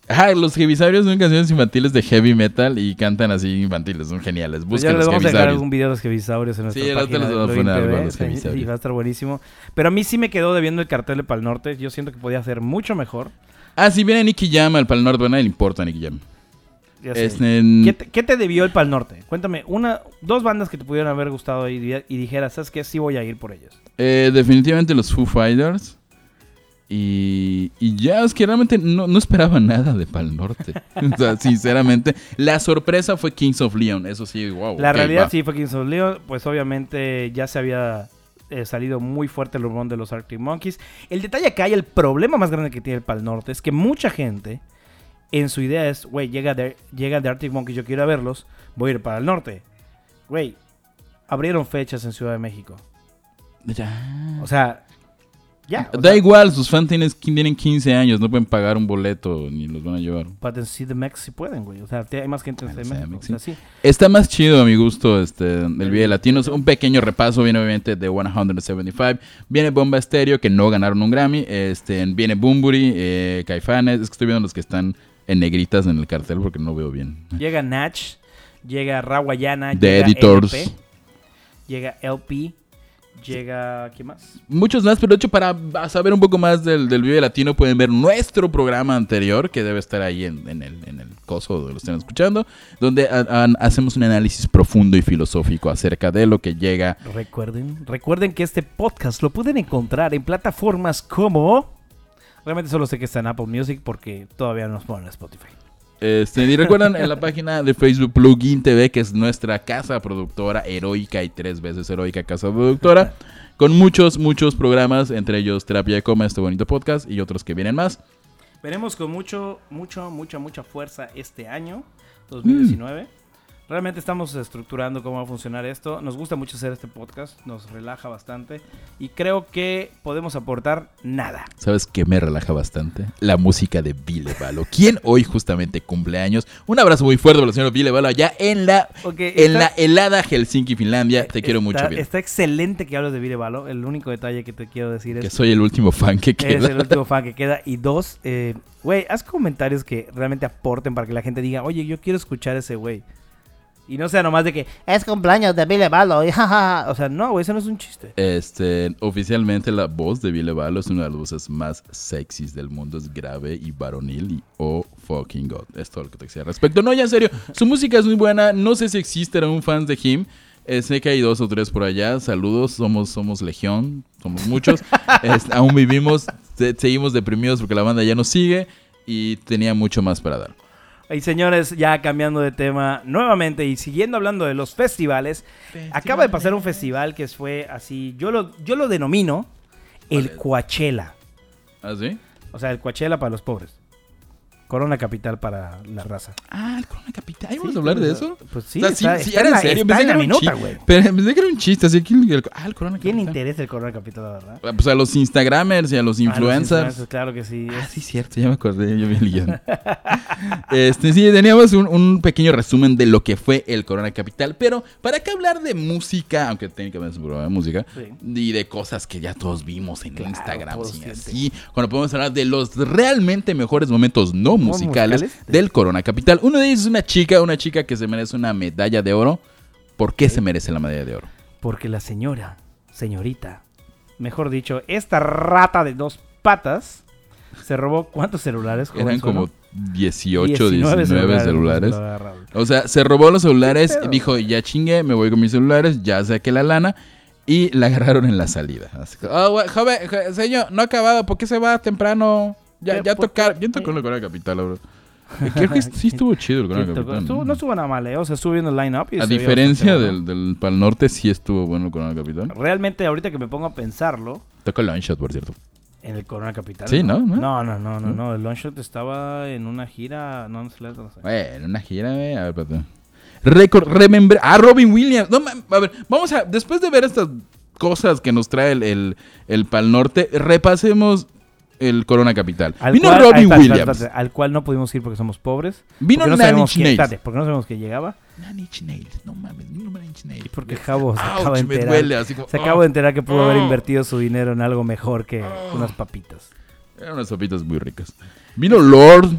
ah, los Heavisaurios son canciones infantiles de heavy metal y cantan así infantiles, son geniales. Pues ya Busquen les los vamos a dejar algún video de los heavisaurios en nuestra Sí, página les de vamos a poner los sí, heavisaurios. y va a estar buenísimo. Pero a mí sí me quedó debiendo el cartel de Pal Norte. Yo siento que podía ser mucho mejor. Ah, si viene Nicky Jam al Pal Norte, a nadie le importa Nicky Jam. Ya sé. ¿Qué, te, qué te debió el Pal Norte? Cuéntame, una, dos bandas que te pudieran haber gustado y, y dijeras, ¿sabes qué? Sí voy a ir por ellas. Eh, definitivamente los Foo Fighters. Y, y ya, es que realmente no, no esperaba nada de Pal Norte. o sea, sinceramente. La sorpresa fue Kings of Leon. Eso sí, wow. La realidad va. sí fue Kings of Leon, pues obviamente ya se había eh, salido muy fuerte el rumor de los Arctic Monkeys. El detalle acá y el problema más grande que tiene el Pal Norte es que mucha gente en su idea es, güey, llega de, llega de Arctic Monkeys, yo quiero verlos, voy a ir para el norte. Güey, abrieron fechas en Ciudad de México. Ya. O sea, ya. o Da sea, igual, sus fans tienen, tienen 15 años, no pueden pagar un boleto ni los van a llevar. But en CDMX sí pueden, güey. O sea, hay más gente en CDMX. O sea, CDMX, sí. Está más chido a mi gusto este, el Video Latinos. Un pequeño repaso viene obviamente de 175. Viene Bomba Estéreo, que no ganaron un Grammy. Este, viene Bumburi, eh, Caifanes. Es que estoy viendo los que están en negritas en el cartel porque no veo bien. Llega Natch, llega Rawayana, The llega Editors. LP, llega LP, Llega, ¿quién más? Muchos más, pero de hecho para saber un poco más del, del Vive Latino pueden ver nuestro programa anterior, que debe estar ahí en, en el, en el coso donde lo estén escuchando, donde a- a- hacemos un análisis profundo y filosófico acerca de lo que llega. Recuerden, recuerden que este podcast lo pueden encontrar en plataformas como... Realmente solo sé que está en Apple Music porque todavía no nos ponen en Spotify. Este, y recuerdan en la página de Facebook Plugin TV, que es nuestra casa productora heroica y tres veces heroica casa productora, con muchos, muchos programas, entre ellos Terapia de Coma, este bonito podcast, y otros que vienen más. Veremos con mucho, mucho, mucha, mucha fuerza este año, 2019. Realmente estamos estructurando cómo va a funcionar esto. Nos gusta mucho hacer este podcast, nos relaja bastante y creo que podemos aportar nada. ¿Sabes qué me relaja bastante? La música de Vile Valo, quien hoy justamente cumpleaños. Un abrazo muy fuerte para el señor Vile Valo allá en la, Ok, en está- la helada Helsinki, Finlandia. Te quiero está- mucho, Vile. Está excelente que hables de Virevalo. El único detalle que te quiero decir Que es soy el último fan que que eres queda. el último fan que queda. Y dos, eh, güey, haz comentarios que realmente aporten para que la gente diga, oye, yo quiero escuchar ese güey. Y no sea nomás de que, Es cumpleaños de Billy Balo. y jajaja. o sea, no, güey, eso no es un chiste. Este, oficialmente la voz de Vile Valo es una de las voces más sexys del mundo. Es grave y varonil y oh fucking god. Es todo lo que te decía al respecto. No, ya en serio, su música es muy buena. No sé si existen aún fans de Him. Eh, sé que hay dos o tres por allá. Saludos, somos, somos legión, somos muchos. Es- aún vivimos, se- seguimos deprimidos porque la banda ya nos sigue y tenía mucho más para dar. Y señores, ya cambiando de tema nuevamente y siguiendo hablando de los festivales, acaba de pasar un festival que fue así, yo lo, yo lo denomino el Coachella. ¿Ah, sí? O sea, el Coachella para los pobres. Corona capital para la raza. Ah, el Corona Capital. ¿Ahí vamos Sí, a hablar de eso? Pues sí, O sea, está, sí, sí, está era en serio, está en la era un minuta, chiste. güey. Pero pensé que era un chiste, así que el, el- ah, el Corona ¿Quién le Capital. interesa el Corona capital, la verdad? Ah, Pues a los Instagramers y a los los influencers. Claro que sí. Ah, sí, cierto, ya me acordé, yo vi el guion. este, sí, teníamos un, un pequeño resumen de lo que fue el Corona Capital, pero ¿para qué hablar de música? Aunque técnicamente es un programa de música, Sí. y de cosas que ya todos vimos en Claro, Instagram, sienten. así, cuando podemos hablar de los realmente mejores momentos no musicales, musicales? del Corona Capital. Uno de ellos es una chica, una chica que se merece una medalla de oro. ¿Por qué se merece la medalla de oro? Porque la señora, señorita, mejor dicho, esta rata de dos patas, se robó cuántos celulares, Eran jovenzuelo? como 18, 19, celulares. O sea, se robó los celulares, dijo, ya chingué, me voy con mis celulares, ya saqué la lana. Y la agarraron en la salida. Así que, "Ah, güey, joven, jo- señor, no ha acabado, ¿por qué se va temprano? Ya, ya ¿Por tocar. ¿Quién tocó en el Corona Capital, bro? Creo que sí estuvo chido el Corona Sí, Capital. estuvo- no estuvo nada mal, ¿eh? O sea, estuvo viendo el line-up. A diferencia del, del Pal Norte, sí estuvo bueno el Corona Capital. Realmente, ahorita que me pongo a pensarlo, Tocó el Shot, por cierto. en el Corona Capital. Sí, ¿no? ¿No? No, no, no, no, no. El Longshot estaba en una gira. No, no sé. no sé. Bueno, una gira, güey. A ver, espérate. Record, remember. Ah, Robin Williams. No, a ver, vamos a. Después de ver estas cosas que nos trae el, el, el Pal Norte, repasemos el Corona Capital. Al Vino cual- está, Williams. espérate, espérate, al cual no pudimos ir porque somos pobres. Vino no que, Nails. porque no sabemos que llegaba. Inch Nails. No mames, vino Inch Nails. Porque Javo se acaba de enterar. duele, así como, se oh. acaba de enterar que pudo haber Oh. invertido su dinero en algo mejor que unas papitas. Eran unas sopitas muy ricas. Vino Lord.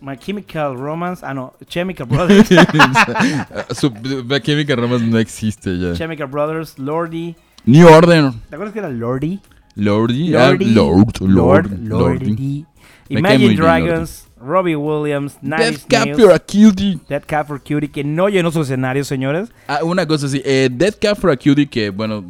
My Chemical Romance. Ah, no. Chemical Brothers. Su Química Romance no existe ya. Chemical Brothers. Lordy. New Order. ¿Te acuerdas que era Lordy? Lordy. ah, Lordy. Lord. Lord. Imagine Dragons. Robbie Williams. Nine Death Cap Nails, for a Cutie. Dead Cat for Cutie. Que no llenó su escenario, señores. Ah, una cosa así. Eh, Death Cap for a Cutie, que bueno.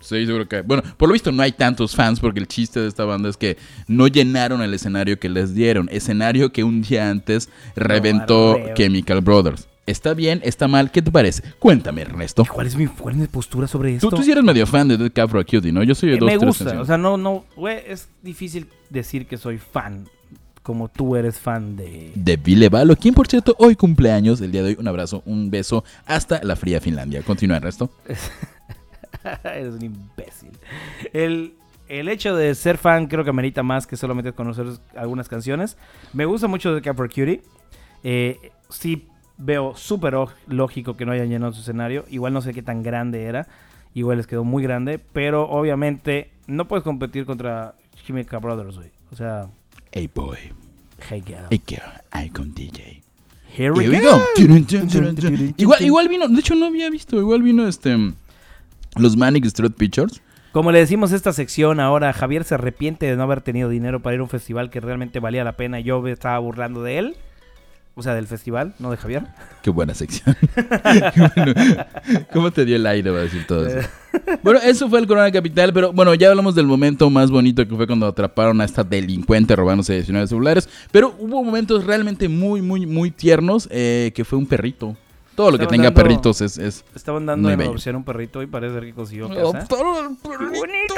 Sí, seguro que. Bueno, por lo visto no hay tantos fans porque el chiste de esta banda es que no llenaron el escenario que les dieron. Escenario que un día antes reventó. Chemical Brothers. ¿Está bien? ¿Está mal? ¿Qué te parece? Cuéntame, Ernesto. ¿Cuál es mi, cuál es mi postura sobre esto? tú sí eres medio fan de Death Cap for a Cutie, ¿no? Yo soy de Eh, dos, me tres gusta, o sea, no, no, güey, es difícil decir que soy fan, como tú eres fan de... de Ville Valo, quien por cierto hoy cumpleaños, el día de hoy, un abrazo, un beso hasta la fría Finlandia. Continúa, Ernesto. eres un imbécil. El, el hecho de ser fan creo que amerita más que solamente conocer algunas canciones. Me gusta mucho de Capra Cutie. Eh, sí veo súper lógico que no hayan llenado su escenario. Igual no sé qué tan grande era. Igual les quedó muy grande. Pero obviamente no puedes competir contra Chemical Brothers, güey. O sea, Hey boy, hey girl. hey girl, Icon DJ. Here we Here go. Igual, igual vino, de hecho no había visto, igual vino este Los Manic Street Pictures. Como le decimos esta sección ahora, Javier se arrepiente de no haber tenido dinero para ir a un festival que realmente valía la pena. Yo me estaba burlando de él. O sea, del festival, no de Javier. Qué buena sección. Qué bueno. ¿Cómo te dio el aire para decir todo eso? Bueno, eso fue el Corona Capital, pero bueno, ya hablamos del momento más bonito que fue cuando atraparon a esta delincuente robándose 19 celulares. Pero hubo momentos realmente muy, muy, muy tiernos, eh, que fue un perrito. Todo lo que tenga dando- perritos es... es... Estaban dando en adopción un perrito y parece ser que consiguió casa. Adoptaron al perrito,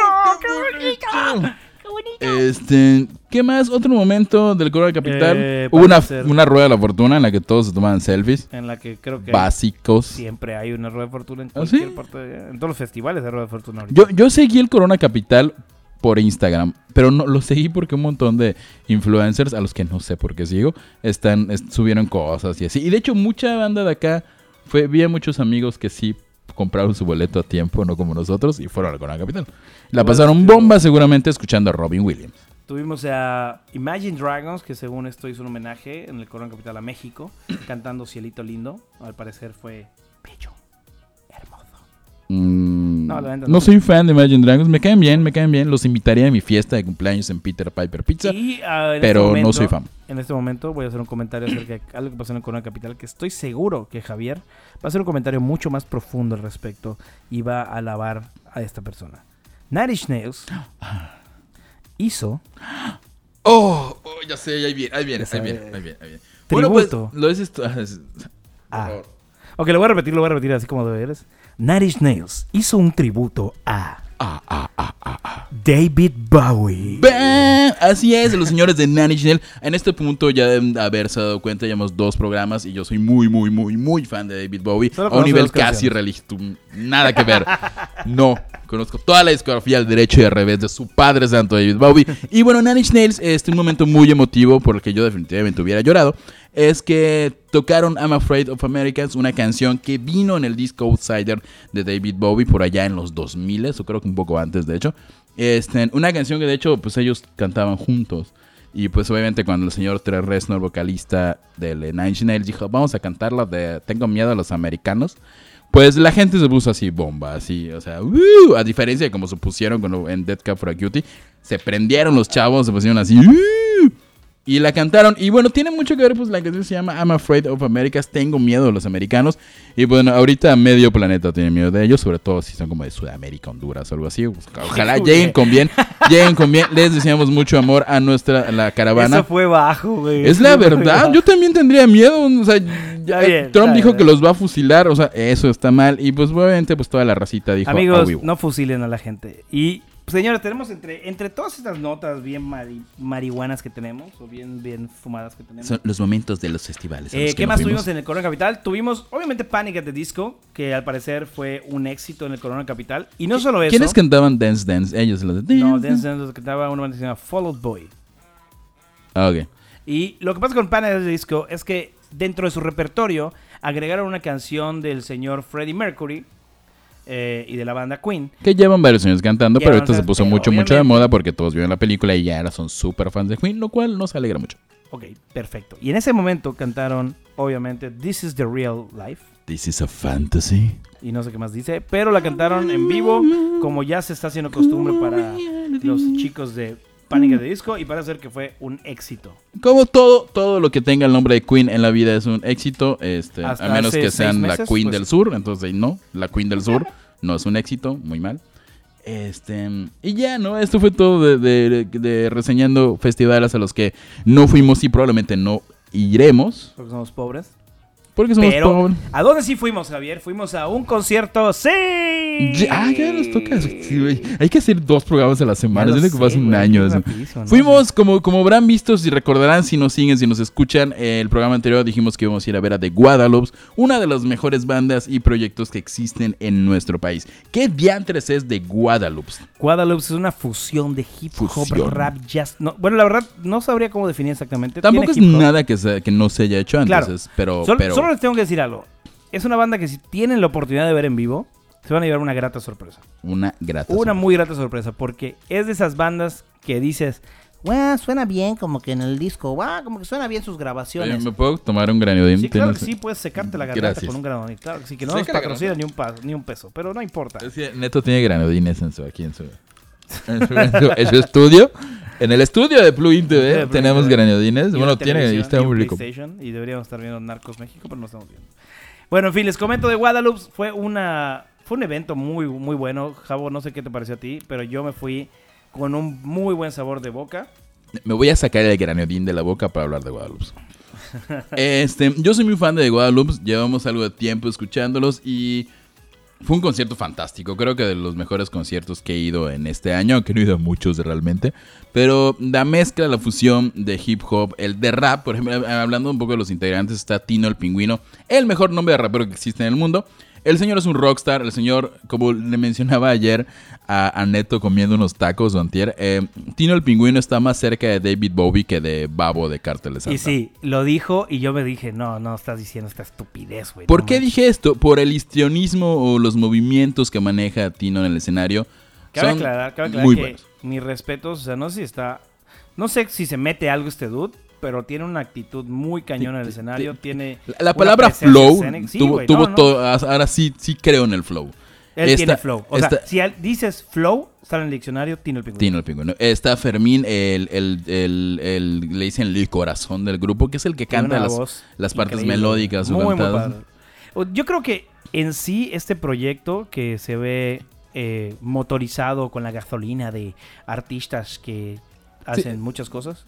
qué bonito. Este, ¿qué más? Otro momento del Corona Capital. Eh, Hubo una, ser- una rueda de la fortuna en la que todos se tomaban selfies En la que creo que básicos. siempre hay una rueda de fortuna en ¿Ah, cualquier sí? parte. de- en todos los festivales de rueda de fortuna. ahorita. Yo, yo seguí el Corona Capital por Instagram, pero no lo seguí porque un montón de influencers, a los que no sé por qué sigo, están, est- subieron cosas y así. Y de hecho, mucha banda de acá, fue, vi a muchos amigos que sí compraron su boleto a tiempo, no como nosotros, y fueron al Corona Capital. La pasaron bomba seguramente escuchando a Robin Williams. Tuvimos a Imagine Dragons, que según esto hizo un homenaje en el Corona Capital a México, cantando Cielito Lindo. Al parecer fue bello, hermoso. Mm, No, la no no. soy fan de Imagine Dragons, me caen bien, me caen bien. Los invitaría a mi fiesta de cumpleaños en Peter Piper Pizza, Y, ah, en pero este no soy fan. En este momento voy a hacer un comentario acerca de algo que pasó en el Corona Capital, que estoy seguro que Javier va a hacer un comentario mucho más profundo al respecto y va a alabar a esta persona. Inch Nails hizo Oh, oh, ya sé, ahí viene, ahí viene, ahí viene, ahí viene, ahí viene. Tributo. Bueno, pues, lo es esto. ah. Ok, lo voy a repetir, lo voy a repetir así como debe ser. Nine Inch Nails hizo un tributo a Ah, ah, ah, ah, ah. David Bowie. ¡Bam! Así es, los señores de Nanny Chanel. En este punto ya deben de haberse dado cuenta, llevamos dos programas y yo soy muy, muy, muy, muy fan de David Bowie. Solo a un nivel casi religioso. Nada que ver. No. Conozco toda la discografía al derecho y al revés de su padre santo David Bowie. Y bueno, Nanny Nails, este un momento muy emotivo por el que yo definitivamente hubiera llorado. Es que tocaron I'm Afraid of Americans, una canción que vino en el disco Outsider de David Bowie por allá en los 2000, o creo que un poco antes de hecho. Este, una canción que de hecho pues ellos cantaban juntos. Y pues obviamente cuando el señor Trey Reznor, vocalista del Nine Inch Nails, dijo, vamos a cantar la de Tengo miedo a los americanos, pues la gente se puso así bomba, así, o sea, ¡uh! a diferencia de como se pusieron en Dead Cup for a Cutie, se prendieron los chavos, se pusieron así, ¡uh! Y la cantaron. Y bueno, tiene mucho que ver, pues la canción se llama I'm Afraid of Americas, Tengo miedo de los americanos. Y bueno, ahorita medio planeta tiene miedo de ellos, sobre todo si son como de Sudamérica, Honduras o algo así. Pues, Ojalá lleguen con bien, lleguen con bien. Les deseamos mucho amor a nuestra la caravana. Eso fue bajo, güey. Es la verdad, yo también tendría miedo, o sea, ya- bien, Trump dijo bien. que los va a fusilar, o sea, eso está mal y pues obviamente pues toda la racita dijo, Amigos, "Ah, huevo". no fusilen a la gente. Y, señores, tenemos entre, entre todas estas notas bien mari- marihuanas que tenemos, o bien, bien fumadas que tenemos. son los momentos de los festivales. Eh, los ¿Qué más tuvimos en el Corona Capital? Tuvimos, obviamente, Panic at the Disco, que al parecer fue un éxito en el Corona Capital. Y no solo eso. ¿Quiénes cantaban Dance Dance? Ellos los de No, Dance Dance los cantaba una banda que se llama Fall Out Boy. Ah, ok. Y lo que pasa con Panic at the Disco es que dentro de su repertorio agregaron una canción del señor Freddie Mercury eh, y de la banda Queen. Que llevan varios años cantando, pero ahorita se pero puso mucho, mucho de moda porque todos vieron la película y ya ahora son súper fans de Queen, lo cual nos alegra mucho. Ok, perfecto. Y en ese momento cantaron, obviamente, This is the Real Life. This is a fantasy. Y no sé qué más dice, pero la cantaron en vivo, como ya se está haciendo costumbre para los chicos de Panic at the Disco, y parece ser que fue un éxito. Como todo, todo lo que tenga el nombre de Queen en la vida es un éxito, este, Hasta a menos que sean la Queen pues- del Sur, entonces no, la Queen del Sur no es un éxito, muy mal. Este, y ya, ¿no? Esto fue todo de, de- de reseñando festivales a los que no fuimos y probablemente no iremos, Porque somos pobres. porque somos Pero, pobres. ¿a dónde sí fuimos, Javier? Fuimos a un concierto, ¡sí! Ya- ah, ya nos toca. Hay que hacer dos programas a la semana. Ya lo que pasa un año. Fuimos, como, como habrán visto, si recordarán, si nos siguen, si nos escuchan, eh, el programa anterior dijimos que íbamos a ir a ver a The Guadalupe, una de las mejores bandas y proyectos que existen en nuestro país. ¿Qué diantres es The Guadalupe? Guadalupe es una fusión de hip hop, Fusión. rap, jazz. No, bueno, la verdad, no sabría cómo definir exactamente. Tampoco es nada que, se- que no se haya hecho antes, Claro. es- pero solo les tengo que decir algo. Es una banda que si tienen la oportunidad de ver en vivo, se van a llevar una grata sorpresa. una grata. Una sorpresa. muy grata sorpresa, porque es de esas bandas que dices, Bueno, suena bien como que en el disco. Guau, como que suena bien sus grabaciones. ¿Me puedo tomar un granodín? Sí, claro que ¿Tienes- sí, puedes secarte la garganta Gracias. con un granodín. Claro que sí, que no Seca nos la patrocina ni un, pa- ni un peso, pero no importa. Es que Neto tiene granodines en su, aquí en su, en su, en su- en su estudio. En el estudio de Plugin TV De Plugin tenemos TV. granodines. Y Bueno, una tiene, televisión está y un muy rico. PlayStation, Y deberíamos estar viendo Narcos México, pero no estamos viendo. Bueno, en fin, les comento de Guadalupe. Fue una fue un evento muy, muy bueno. Javo, no sé qué te pareció a ti, pero yo me fui con un muy buen sabor de boca. Me voy a sacar el granodín de la boca para hablar de Guadalupe. Este, yo soy muy fan de Guadalupe, llevamos algo de tiempo escuchándolos y fue un concierto fantástico. Creo que de los mejores conciertos que he ido en este año, aunque no he ido a muchos realmente. Pero la mezcla, la fusión de hip hop, el de rap, por ejemplo, hablando un poco de los integrantes, está Tino el Pingüino, el mejor nombre de rapero que existe en el mundo. El señor es un rockstar, el señor, como le mencionaba ayer a, a Neto comiendo unos tacos o antier, eh, Tino el Pingüino está más cerca de David Bowie que de Babo de Cartel de Santa. Y sí, lo dijo y yo me dije, no, no estás diciendo esta estupidez, güey. ¿Por no qué manches". dije esto? Por el histrionismo o los movimientos que maneja Tino en el escenario. Cabe aclarar, cabe aclarar muy que buenos. mis respetos, o sea, no sé si está... No sé si se mete algo este dude, pero tiene una actitud muy cañón en el escenario. Tiene La, palabra flow. Sí, tuvo, tuvo no, no. todo. Ahora sí, sí creo en el flow. Él Esta- tiene flow. O sea, si dices flow, sale en el diccionario, tiene el pingüino. Tino el pingüino. Está Fermín, el, el, el- el- le dicen el corazón del grupo, que es el que canta las, las partes melódicas Muy, muy padre. Yo creo que en sí este proyecto que se ve eh, motorizado con la gasolina de artistas que hacen muchas cosas,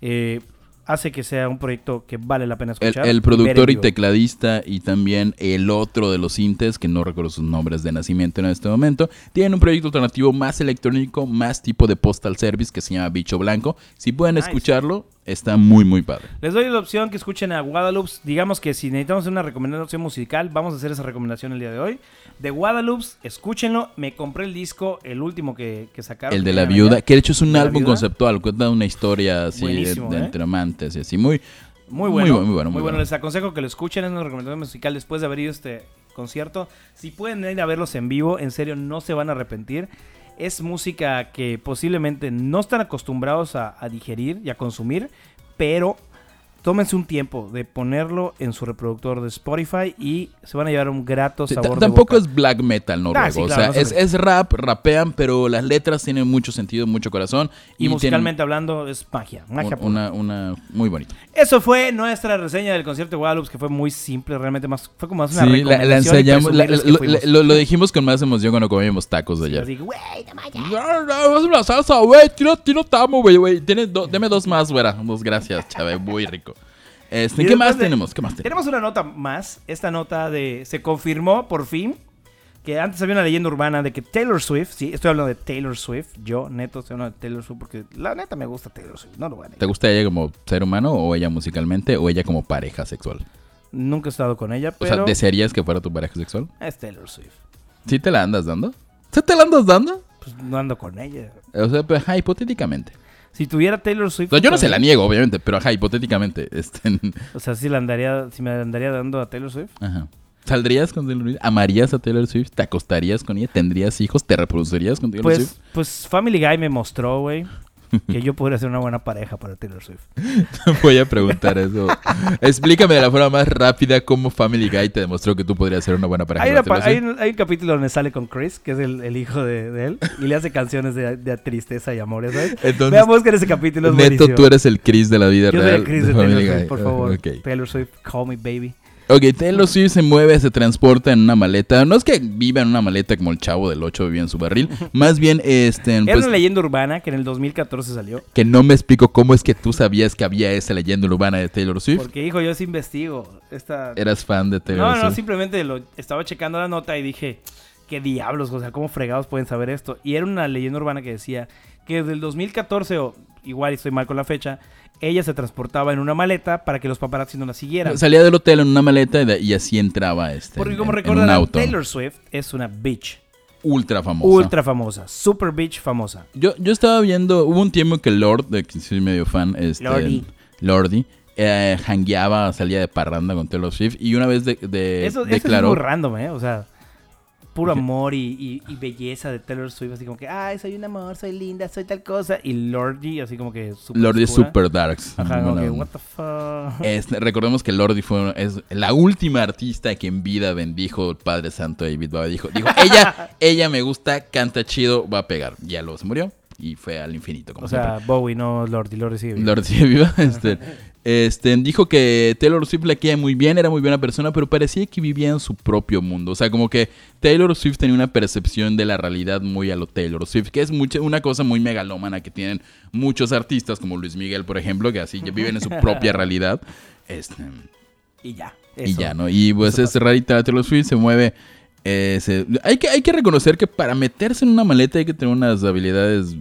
eh, hace que sea un proyecto que vale la pena escuchar. el productor y tecladista y también el otro de los sintes, que no recuerdo sus nombres de nacimiento en este momento, tienen un proyecto alternativo más electrónico, más tipo de postal service que se llama Bicho Blanco. Si pueden Nice. escucharlo, está muy muy padre. Les doy la opción que escuchen a Guadalupe. Digamos que si necesitamos una recomendación musical, vamos a hacer esa recomendación el día de hoy. De Guadalupe, escúchenlo. Me compré el disco, el último que, que sacaron. El de la viuda, allá. que de hecho es un ¿De la álbum conceptual, cuenta una historia así de, de ¿eh? entre amantes y así, muy, Muy bueno. Muy, bu- muy bueno, muy bueno. Les aconsejo que lo escuchen. Es una recomendación musical después de haber ido a este concierto. Si pueden ir a verlos en vivo, en serio, no se van a arrepentir. Es música que posiblemente no están acostumbrados a, digerir y a consumir, pero tómense un tiempo de ponerlo en su reproductor de Spotify y se van a llevar un grato Sí, sabor ta- de tampoco boca. es black metal noruego. Ah, sí, o sea, no es, rap, rapean, pero las letras tienen mucho sentido, mucho corazón. Y, musicalmente hablando es magia, magia una, una muy bonita. Eso fue nuestra reseña del concierto de Guadalupe, que fue muy simple, realmente más fue como más una Sí, la, la ensayamos, lo, dijimos con más emoción cuando comíamos tacos de ayer. Así que, güey, no. No, una salsa, güey. Tiro, tiro, te amo, güey, güey. Do- deme dos más, güera. Dos gracias, chave. Muy rico. Este, ¿Qué más de- tenemos? ¿Qué más tenemos? Tenemos una nota más. Esta nota de. Se confirmó por fin que antes había una leyenda urbana de que Taylor Swift. Sí, estoy hablando de Taylor Swift. Yo, neto, estoy hablando de Taylor Swift porque la neta me gusta Taylor Swift. No lo voy a negar. ¿Te gusta ella como ser humano o ella musicalmente o ella como pareja sexual? Nunca he estado con ella, O pero. sea, ¿desearías que fuera tu pareja sexual? Es Taylor Swift. ¿Sí te la andas dando? ¿Sí te la andas dando? Pues no ando con ella. O sea, pues, ajá, hipotéticamente. Si tuviera Taylor Swift. O sea, yo no se la niego, obviamente, pero ajá, hipotéticamente. Este, O sea, si la andaría. Si me andaría dando a Taylor Swift. ajá. ¿Saldrías con Taylor Swift? ¿Amarías a Taylor Swift? ¿Te acostarías con ella? ¿Tendrías hijos? ¿Te reproducirías con Taylor Swift? Pues, pues Family Guy me mostró, güey. Que yo podría ser una buena pareja para Taylor Swift. Voy a preguntar eso. Explícame de la forma más rápida cómo Family Guy te demostró que tú podrías ser una buena pareja. Hay, para una Taylor hay un, hay un capítulo donde sale con Chris, que es el, el hijo de, de él, y le hace canciones de, de tristeza y amor, ¿sabes? Entonces, Vean, busquen ese capítulo, es Neto, buenísimo. tú eres el Chris de la vida Yo soy real. el Chris de Family Taylor. Swift, por favor. Taylor Swift, call me baby. Ok, Taylor Swift se mueve, se transporta en una maleta. No es que viva en una maleta como el chavo del 8 vivía en su barril. Más bien, este, Era pues, una leyenda urbana que en el 2014 salió. que no me explico cómo es que tú sabías que había esa leyenda urbana de Taylor Swift. Porque, hijo, yo sí investigo. Esta... Eras fan de Taylor No, no, Swift. simplemente lo estaba checando la nota y dije, qué diablos, o sea, cómo fregados pueden saber esto. Y era una leyenda urbana que decía que desde el 2014, o igual estoy mal con la fecha, ella se transportaba en una maleta para que los paparazzi no la siguieran. Salía del hotel en una maleta y, así entraba este, Porque en- como auto. Taylor Swift es una bitch. Ultra famosa. Ultra famosa. Super bitch famosa. Yo, yo estaba viendo, hubo un tiempo que Lord, de quien soy medio fan, este, Lordi. Lordi, eh, hangueaba, salía de parranda con Taylor Swift y una vez de, de- Eso, eso es declaró... muy random, ¿eh? O sea, puro amor y, y- y belleza de Taylor Swift, así como que, ay, soy un amor, soy linda, soy tal cosa. Y Lordi, así como que super Lordi es super darks. Ajá, como que, what the fuck. Recordemos que Lordi fue es la última artista que en vida bendijo el Padre Santo David Bowie. Dijo, dijo ella, ella me gusta, canta chido, va a pegar. Ya lo se murió y fue al infinito, como O sea, Bowie, no Lordi, Lordi sigue. vivo. Lord sigue viva. Este, este, dijo que Taylor Swift le queda muy bien, era muy buena persona, pero parecía que vivía en su propio mundo. O sea, como que Taylor Swift tenía una percepción de la realidad muy a lo Taylor Swift, que es mucha, una cosa muy megalómana que tienen muchos artistas, como Luis Miguel, por ejemplo, que así viven en su propia realidad. Este, Y ya. y ya, ¿no? Y pues Eso es rarita Taylor Swift, se mueve. eh, se- hay, que, hay que reconocer que para meterse en una maleta hay que tener unas habilidades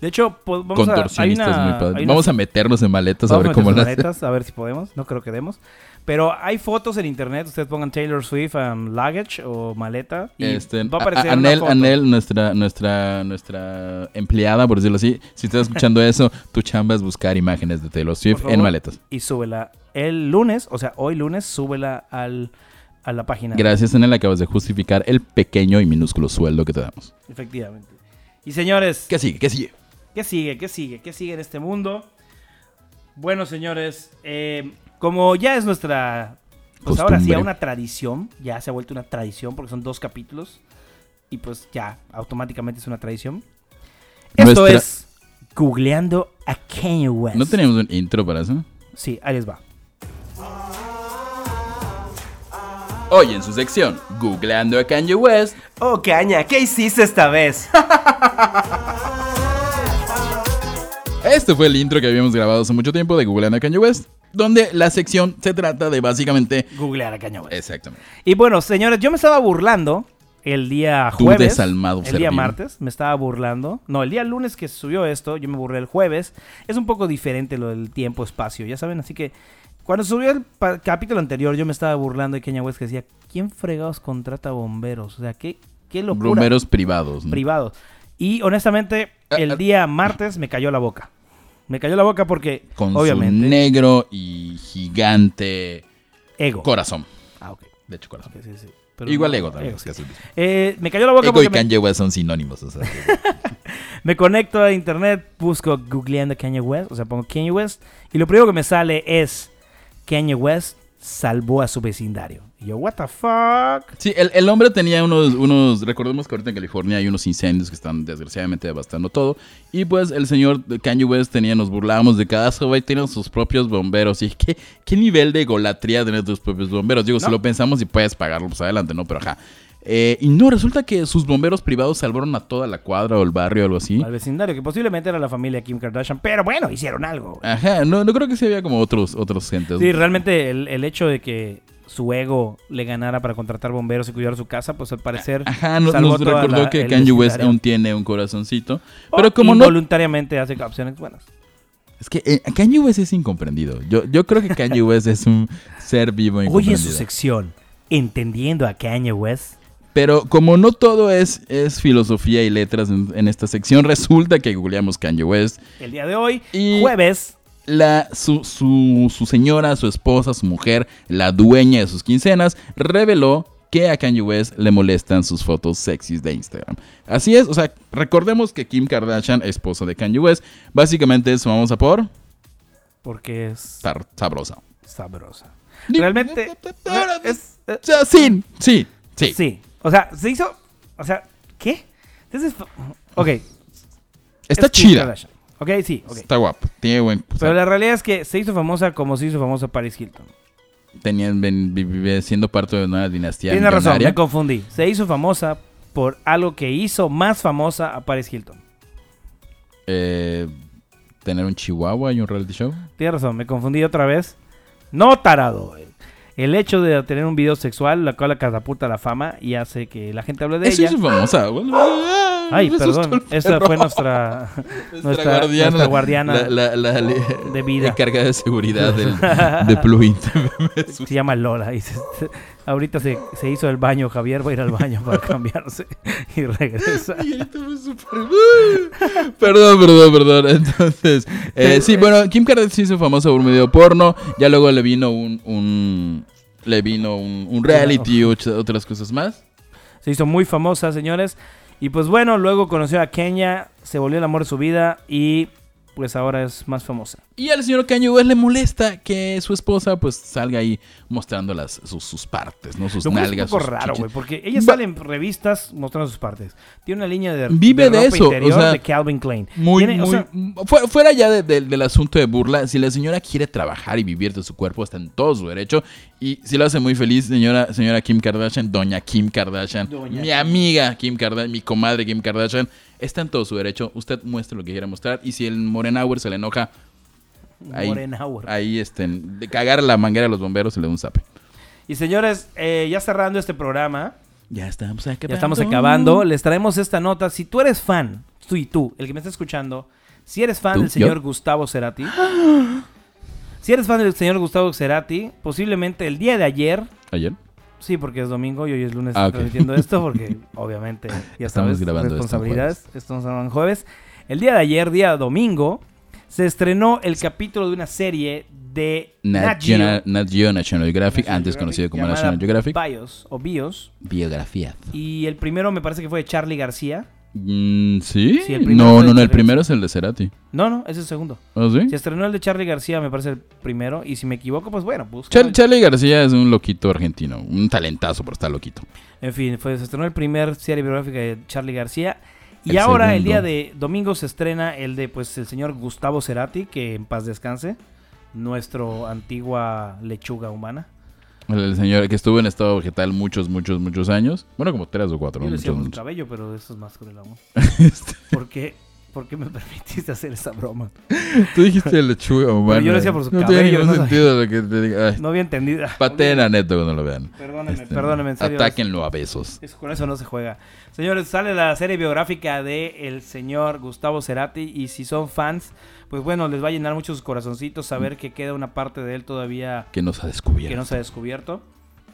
De hecho, pues, vamos a... Hay contorsionistas una, muy padres. hay una- Vamos a meternos en maletas a ver a cómo las maletas, a ver si podemos. No creo que demos. Pero hay fotos en internet. Ustedes pongan Taylor Swift um, luggage o maleta. Y Este, va a a- aparecer a- una Anel, foto. Anel, nuestra, nuestra, nuestra empleada, por decirlo así. Si estás escuchando eso, tu chamba es buscar imágenes de Taylor Swift en maletas. Y súbela el lunes, o sea, hoy lunes, súbela al, a la página. Gracias, Anel, acabas de justificar el pequeño y minúsculo sueldo que te damos. Efectivamente. Y señores, ¿Qué sigue? ¿Qué sigue? ¿Qué sigue? ¿Qué sigue? ¿Qué sigue en este mundo? Bueno, señores, eh, como ya es nuestra, pues ahora sí, una tradición, ya se ha vuelto una tradición porque son dos capítulos y pues ya automáticamente es una tradición. Esto Nuestra- es googleando a Kanye West. ¿No teníamos un intro para eso? Sí, ahí les va. Hoy en su sección, Googleando a Kanye West, Oh, Caña, ¿qué hiciste esta vez? Este fue el intro que habíamos grabado hace mucho tiempo de Googleando a Kanye West, donde la sección se trata de básicamente... Googlear a Kanye West. Exactamente. Y bueno, señores, yo me estaba burlando el día Tú jueves. desalmado el día martes me estaba burlando. No, el día lunes que subió esto, yo me burlé el jueves. Es un poco diferente lo del tiempo-espacio, ya saben. Así que cuando subió el capítulo anterior, yo me estaba burlando de Kanye West que decía, ¿quién fregados contrata bomberos? O sea, qué, qué locura. Bomberos privados. ¿no? privados. Y honestamente, Ah, el ah. día martes me cayó la boca. Me cayó la boca porque, Con obviamente, su negro y gigante ego. corazón. Ah, ok. De hecho, corazón. Ok, sí, sí. Pero Igual no, ego también. ego, sí. Eh, me cayó la boca Ego y porque me- Kanye West son sinónimos. O sea, Me conecto a internet, busco googleando Kanye West, o sea, pongo Kanye West, y lo primero que me sale es Kanye West salvó a su vecindario. Y yo, what the fuck? Sí, el, el hombre tenía unos, unos, recordemos que ahorita en California hay unos incendios que están desgraciadamente devastando todo. Y pues el señor Kanye West tenía, nos burlábamos de cada güey, tienen sus propios bomberos. Y qué, qué nivel de golatría tener tus propios bomberos. Digo, si ¿No? lo pensamos y puedes pagarlo, pues adelante, ¿no? Pero ajá. Eh, y no, resulta que sus bomberos privados salvaron a toda la cuadra o el barrio o algo así. Al vecindario, que posiblemente era la familia Kim Kardashian, pero bueno, hicieron algo. Ajá, no, no creo que se había como otros, otros gentes. Sí, realmente el, el hecho de que su ego le ganara para contratar bomberos y cuidar su casa, pues al parecer Ajá, nos recordó la- que Kanye West aún tiene un corazoncito. Pero como no involuntariamente hace opciones buenas. Es que eh, Kanye West es incomprendido. Yo, yo creo que Kanye West es un ser vivo Hoy en incomprendido. su sección, entendiendo a Kanye West, Pero como no todo es, es filosofía y letras en, en esta sección, resulta que googleamos Kanye West. el día de hoy, Y- jueves, La, su, su, su señora, su esposa, su mujer, la dueña de sus quincenas, reveló que a Kanye West le molestan sus fotos sexys de Instagram. Así es, o sea, recordemos que Kim Kardashian, esposa de Kanye West, básicamente es famosa por porque es sabrosa. sabrosa. Realmente es, O sea, sí, sí, sí. O sea, se hizo, o sea, ¿qué? Entonces, ok. Está es chida. Ok, sí. Está guapo. Tiene buen. o sea, Pero la realidad es que se hizo famosa como se hizo famosa Paris Hilton. tenían, siendo parte de una dinastía. Tienes razón, me confundí. Se hizo famosa por algo que hizo más famosa a Paris Hilton. Eh, tener un chihuahua y un reality show. Tienes razón, me confundí otra vez. No tarado. El hecho de tener un video sexual, la cual la catapulta a la fama y hace que la gente hable de Eso ella. es famosa. Ay, perdón. Esta fue nuestra, nuestra, guardiana, nuestra guardiana la, la- la- de vida. encargada de seguridad del, de Pluint. Se llama Lola. y se- se- ahorita se, se hizo el baño. Javier va a ir al baño para cambiarse y regresa. Y super- Perdón, perdón, perdón. Entonces, eh, sí, bueno, Kim Kardashian se hizo famosa por un video porno. Ya luego le vino un, un le vino un, un reality y otras cosas más. Se hizo muy famosa, señores. Y pues bueno, luego conoció a Kenya, se volvió el amor de su vida y pues ahora es más famosa. Y al señor Kanye West le molesta que su esposa pues salga ahí mostrando las, sus, sus partes, ¿no? Sus Lo cual es un nalgas. poco sus raro, güey, porque ella sale en revistas mostrando sus partes. Tiene una línea de, Vive de ropa eso, o interior sea, de Calvin Klein. Muy, Tiene, o muy, sea, fu- fuera ya de- de- del asunto de burla, si la señora quiere trabajar y vivir de su cuerpo, está en todo su derecho. Y si lo hace muy feliz, señora, señora Kim Kardashian, doña Kim Kardashian, Doña mi amiga Kim Kardashian, mi comadre Kim Kardashian, está en todo su derecho. Usted muestre lo que quiera mostrar. Y si el Morenauer se le enoja, ahí, Morenauer. ahí este, de cagar la manguera de los bomberos y le da un zape. Y señores, eh, ya cerrando este programa, Ya estamos acabando. ya estamos acabando, les traemos esta nota. Si tú eres fan, tú y tú, el que me está escuchando, si eres fan ¿Tú? del señor ¿Yo? Gustavo Cerati, si eres fan del señor Gustavo Cerati, posiblemente el día de ayer, ¿Ayer? Sí, porque es domingo y hoy es lunes Ah, ok. transmitiendo esto, porque obviamente ya Estamos sabes, grabando esto en responsabilidades, estamos grabando jueves. El día de ayer, día domingo, se estrenó el capítulo de una serie de Nat, Geo, Geo- Nat Geo National Geographic, National antes Geographic, conocido como National Geographic. Bios o Bios. Biografía. Y el primero me parece que fue de Charlie García. Mm, ¿Sí? Sí, no, no, no, el primero es el de Cerati. No, no, es el segundo. ¿Oh, sí? Se estrenó el de Charlie García, me parece el primero. Y si me equivoco, pues bueno, busca. Char- Charlie García es un loquito argentino, un talentazo por estar loquito. En fin, fue, se estrenó el primer serie biográfica de Charlie García. Y El ahora, el día de domingo, se estrena el de pues el señor Gustavo Cerati, que en paz descanse. Nuestro antigua lechuga humana. El, el señor que estuvo en estado vegetal muchos, muchos, muchos años. Bueno, como tres o cuatro. Yo le Muchos, muchos. cabello, pero eso es más cruel aún. Este, ¿Por qué, ¿Por qué me permitiste hacer esa broma? Tú dijiste lechuga humana. yo lo decía por su no cabello, tiene ningún no sentido lo que te diga. Ay, No había entendido. pateen a Neto cuando lo vean. Perdónenme, Este, perdónenme, en serio. Atáquenlo a besos. Es- con eso no se juega. Señores, sale la serie biográfica de el señor Gustavo Cerati y si son fans, pues bueno, les va a llenar mucho sus corazoncitos saber que queda una parte de él todavía Que nos ha descubierto. que ha descubierto.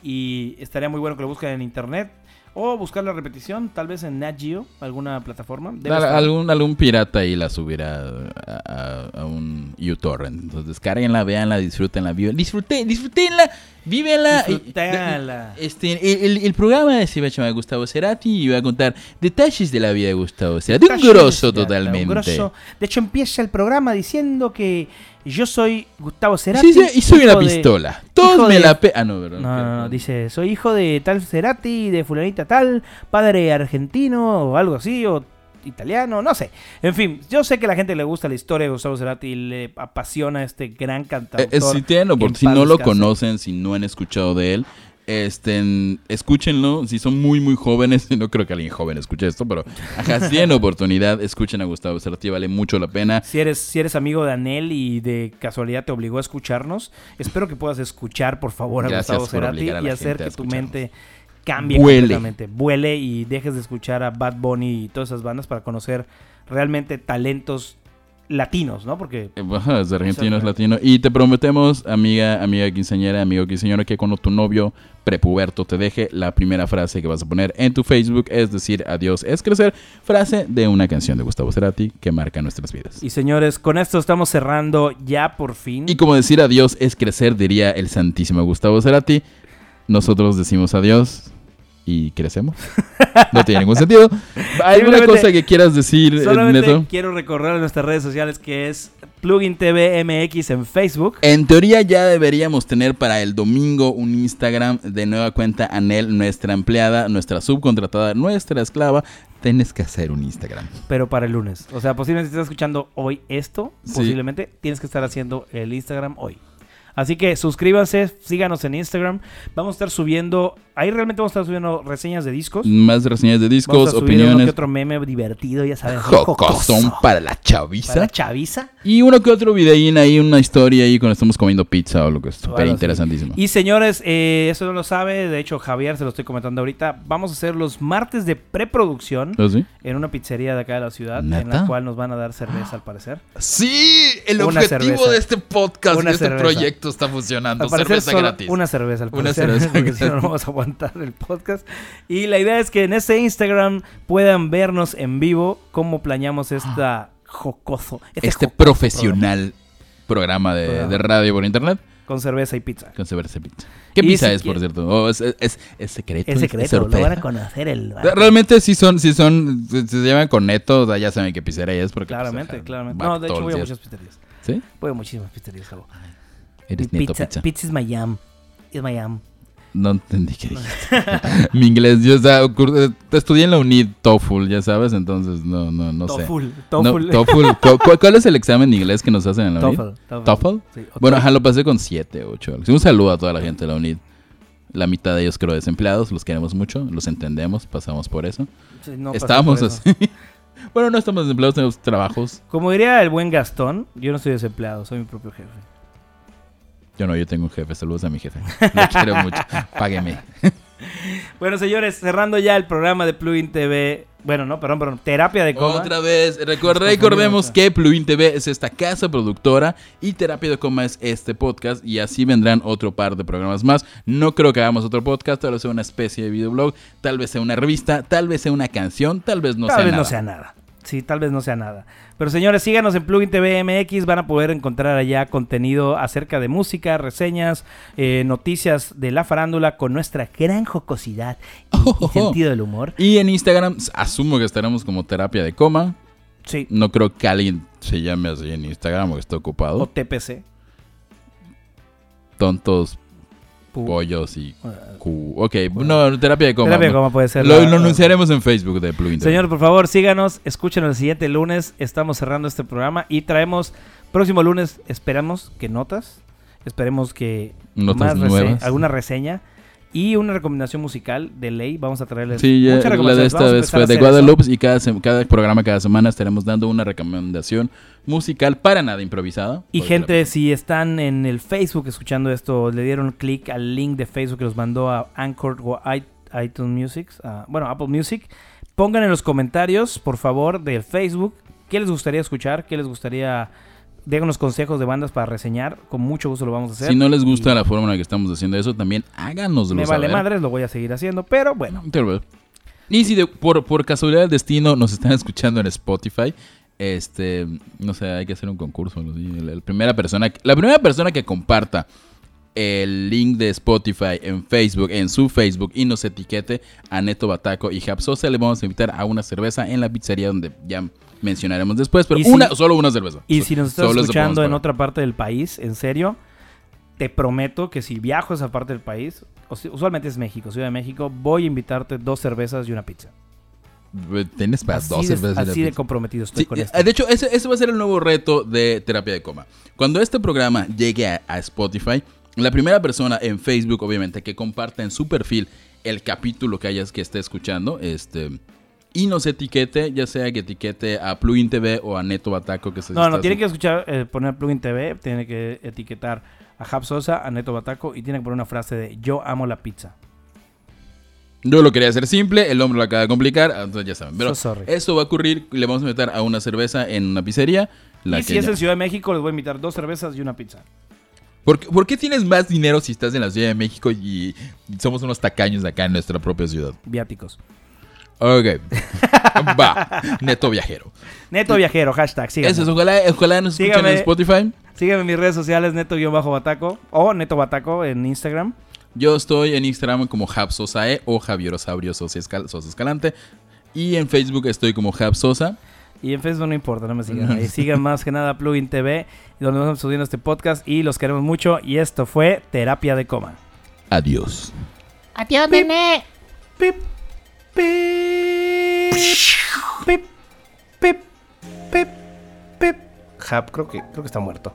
Y estaría muy bueno que lo busquen en internet o buscar la repetición, tal vez en Nat Geo, alguna plataforma. Algún, algún pirata ahí la subirá a, a- a un uTorrent. Entonces descarguenla, veanla, disfrútenla, viven, disfruten, disfrutenla, vívenla. Disfrutala. Este, el, el- el programa se va a llamar Gustavo Cerati y va a contar detalles de la vida de Gustavo Cerati. Un Detalles grosso de- de- totalmente. un grosso. De hecho, empieza el programa diciendo que yo soy Gustavo Cerati. Sí, sí, y soy una de- pistola. Todos me de- la pe... Ah, no. No, no, no, dice, soy hijo de tal Cerati, de fulanita tal, padre argentino o algo así, o italiano, no sé. En fin, yo sé que a la gente le gusta la historia de Gustavo Cerati y le apasiona este gran Eh, cantautor. eh, si tienen si no lo conocen, si no han escuchado de él, este, escúchenlo. Si son muy, muy jóvenes, no creo que alguien joven escuche esto, pero ajá, si tienen oportunidad, escuchen a Gustavo Cerati, vale mucho la pena. Si eres, si eres amigo de Anel y de casualidad te obligó a escucharnos, espero que puedas escuchar, por favor, a Gracias Gustavo Cerati a y hacer que tu mente cambie Vuele. completamente. Vuele y dejes de escuchar a Bad Bunny y todas esas bandas para conocer realmente talentos latinos, ¿no? Porque Eh, Ajá, es argentino, es latino. Y te prometemos, amiga, amiga quinceañera, amigo quinceañero, que cuando tu novio prepuberto te deje, la primera frase que vas a poner en tu Facebook es decir adiós es crecer, frase de una canción de Gustavo Cerati que marca nuestras vidas. Y señores, con esto estamos cerrando ya por fin. Y como decir adiós es crecer, diría el santísimo Gustavo Cerati, nosotros decimos adiós y crecemos. No tiene ningún sentido. ¿Alguna cosa que quieras decir, Solamente Neto? quiero recorrer nuestras redes sociales que es Plugin TV MX en Facebook. En teoría ya deberíamos tener para el domingo un Instagram de nueva cuenta Anel, nuestra empleada, nuestra subcontratada, nuestra esclava. Tienes que hacer un Instagram. pero para el lunes. O sea, posiblemente si estás escuchando hoy esto, Sí. posiblemente tienes que estar haciendo el Instagram hoy. Así que suscríbanse, síganos en Instagram. Vamos a estar subiendo, ahí realmente vamos a estar subiendo reseñas de discos. Más reseñas de Vamos a discos, subir uno que opiniones. otro meme divertido, ya sabes. Jocosón para la Para chaviza. la chaviza. Y uno que otro videín ahí, una historia ahí cuando estamos comiendo pizza o lo que es súper Bueno, sí. interesantísimo. Y señores, eh, eso no lo sabe, de hecho Javier se lo estoy comentando ahorita. Vamos a hacer los martes de preproducción ¿Oh, sí? en una pizzería de acá de la ciudad, en la cual nos van a dar cerveza al parecer. Sí, el Una objetivo cerveza. de este podcast, de este cerveza. Proyecto está funcionando. Cerveza gratis. Una cerveza al Una cerveza porque si no, no vamos a aguantar el podcast. Y la idea es que en ese Instagram puedan vernos en vivo cómo planeamos esta jocoso. Este jocoso profesional programa de, Programa. de radio por internet. con cerveza y pizza. Con cerveza pizza. ¿Qué Y pizza si es, por cierto? Oh, es, es, es secreto. Es secreto, lo van a conocer el... Realmente sí son, sí son, se, se llaman con neto, o sea, ya saben qué pizzería es porque... pues, Claramente, claramente. No, de hecho voy a muchas pizzerías. ¿Sí? Voy a muchísimas pizzerías, Javo. Eres Mi neto pizza, pizza. pizza es Miami. Es Miami. No entendí qué dijiste. Mi inglés, yo o sea, ocur- estudié en la UNID TOEFL, ya sabes, entonces no, no, no sé. TOEFL, No, TOEFL. TOEFL. ¿Cu- cu- ¿Cuál es el examen de inglés que nos hacen en la UNID? TOEFL. ¿TOEFL? Sí, o Bueno, ajá, lo pasé con 7, 8. Un saludo a toda la gente de la UNID. La mitad de ellos creo desempleados, los queremos mucho, los entendemos, pasamos por eso. Sí, no Estábamos por eso. así. bueno, no estamos desempleados, tenemos trabajos. Como diría el buen Gastón, yo no estoy desempleado, soy mi propio jefe. Yo no, yo tengo un jefe, saludos a mi jefe. Lo quiero mucho, págueme. Bueno, señores, cerrando ya el programa de Plugin TV. Bueno, no, perdón, perdón. Terapia de coma. Otra vez, recuer- Nos recordemos que Plugin TV es esta casa productora y Terapia de Coma es este podcast y así vendrán otro par de programas más. No creo que hagamos otro podcast, tal vez sea una especie de videoblog, tal vez sea una revista, tal vez sea una canción, tal vez no tal sea vez nada. no sea nada. Sí, tal vez no sea nada. Pero señores, síganos en Plugin TV MX. Van a poder encontrar allá contenido acerca de música, reseñas, eh, noticias de la farándula con nuestra gran jocosidad y, y sentido del humor. Y en Instagram asumo que estaremos como Terapia de Coma. Sí. No creo que alguien se llame así en Instagram o que esté O ocupado. TPC. Tontos, Pu- pollos y... Cu- Ok, no, Terapia de Coma. Terapia de coma puede ser. Lo, anunciaremos en Facebook de Plugin. Señor, por favor, síganos, escúchenos el siguiente lunes. Estamos cerrando este programa y traemos próximo lunes, esperamos que notas, esperemos que Notas rese- nuevas. alguna reseña y una recomendación musical de ley. Vamos a traerles Sí, ya, muchas la de esta vez fue de eso. Guadalupe y cada, cada programa, cada semana estaremos dando una recomendación musical para nada improvisada. Y gente, si están en el Facebook escuchando esto, le dieron clic al link de Facebook que los mandó a Anchor o iTunes Music, a- bueno, Apple Music, pongan en los comentarios, por favor, del Facebook, qué les gustaría escuchar, qué les gustaría, déganos consejos de bandas para reseñar, con mucho gusto lo vamos a hacer. Si no les gusta la forma en la que estamos haciendo eso, también háganoslo Me vale saber. madres, lo voy a seguir haciendo, pero bueno. Y si de- por, por casualidad del destino nos están escuchando en Spotify, este, no sé, hay que hacer un concurso. La, primera persona, que- la primera persona que comparta el link de Spotify en Facebook, en su Facebook y nos etiquete a Neto Bataco y Japsosa, le vamos a invitar a una cerveza en la pizzería donde ya mencionaremos después, pero si- una, solo una cerveza. Y si nos estás solo escuchando en otra parte del país, en serio, te prometo que si viajo a esa parte del país, usualmente es México, Ciudad de México, voy a invitarte dos cervezas y una pizza. Tienes para dos de, cervezas así de pizza. comprometido estoy Sí, con esto. de hecho, ese, ese va a ser el nuevo reto de Terapia de Coma. Cuando este programa llegue a, a Spotify, la primera persona en Facebook, obviamente, que comparta en su perfil el capítulo que hayas que esté escuchando, este, y nos etiquete, ya sea que etiquete a Plugin TV o a Neto Bataco, que se No, no, tiene que escuchar, eh, poner plugin TV, tiene que etiquetar a Jab Sosa, a Neto Bataco y tiene que poner una frase de yo amo la pizza. Yo lo quería hacer simple, el hombre lo acaba de complicar, entonces ya saben. Pero So eso va a ocurrir, le vamos a meter a una cerveza en una pizzería. La y si es ya- en Ciudad de México, les voy a invitar dos cervezas y una pizza. ¿Por qué, por qué tienes más dinero si estás en la Ciudad de México y somos unos tacaños acá en nuestra propia ciudad? Viáticos. Ok. Va. Neto viajero. Neto Viajero, hashtag, síganme. Eso es, ojalá, ojalá nos escuchen en Spotify. Síganme en mis redes sociales, Neto-Bataco o Neto Bataco en Instagram. Yo estoy en Instagram como Habsosae o Javierosaurio Sosa Escal- Sosa Escalante. Y en Facebook estoy como Habsosa. Y en Facebook no importa, no me sigan. Ahí sigan más que nada Plugin TV, donde vamos subiendo este podcast y los queremos mucho. Y esto fue Terapia de Coma. Adiós. Adiós, nene. Pip, pip, pip, pip, pip. Hap, creo que, creo que está muerto.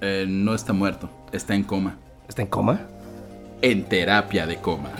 Eh, no está muerto, está en coma. ¿Está en coma? En terapia de coma.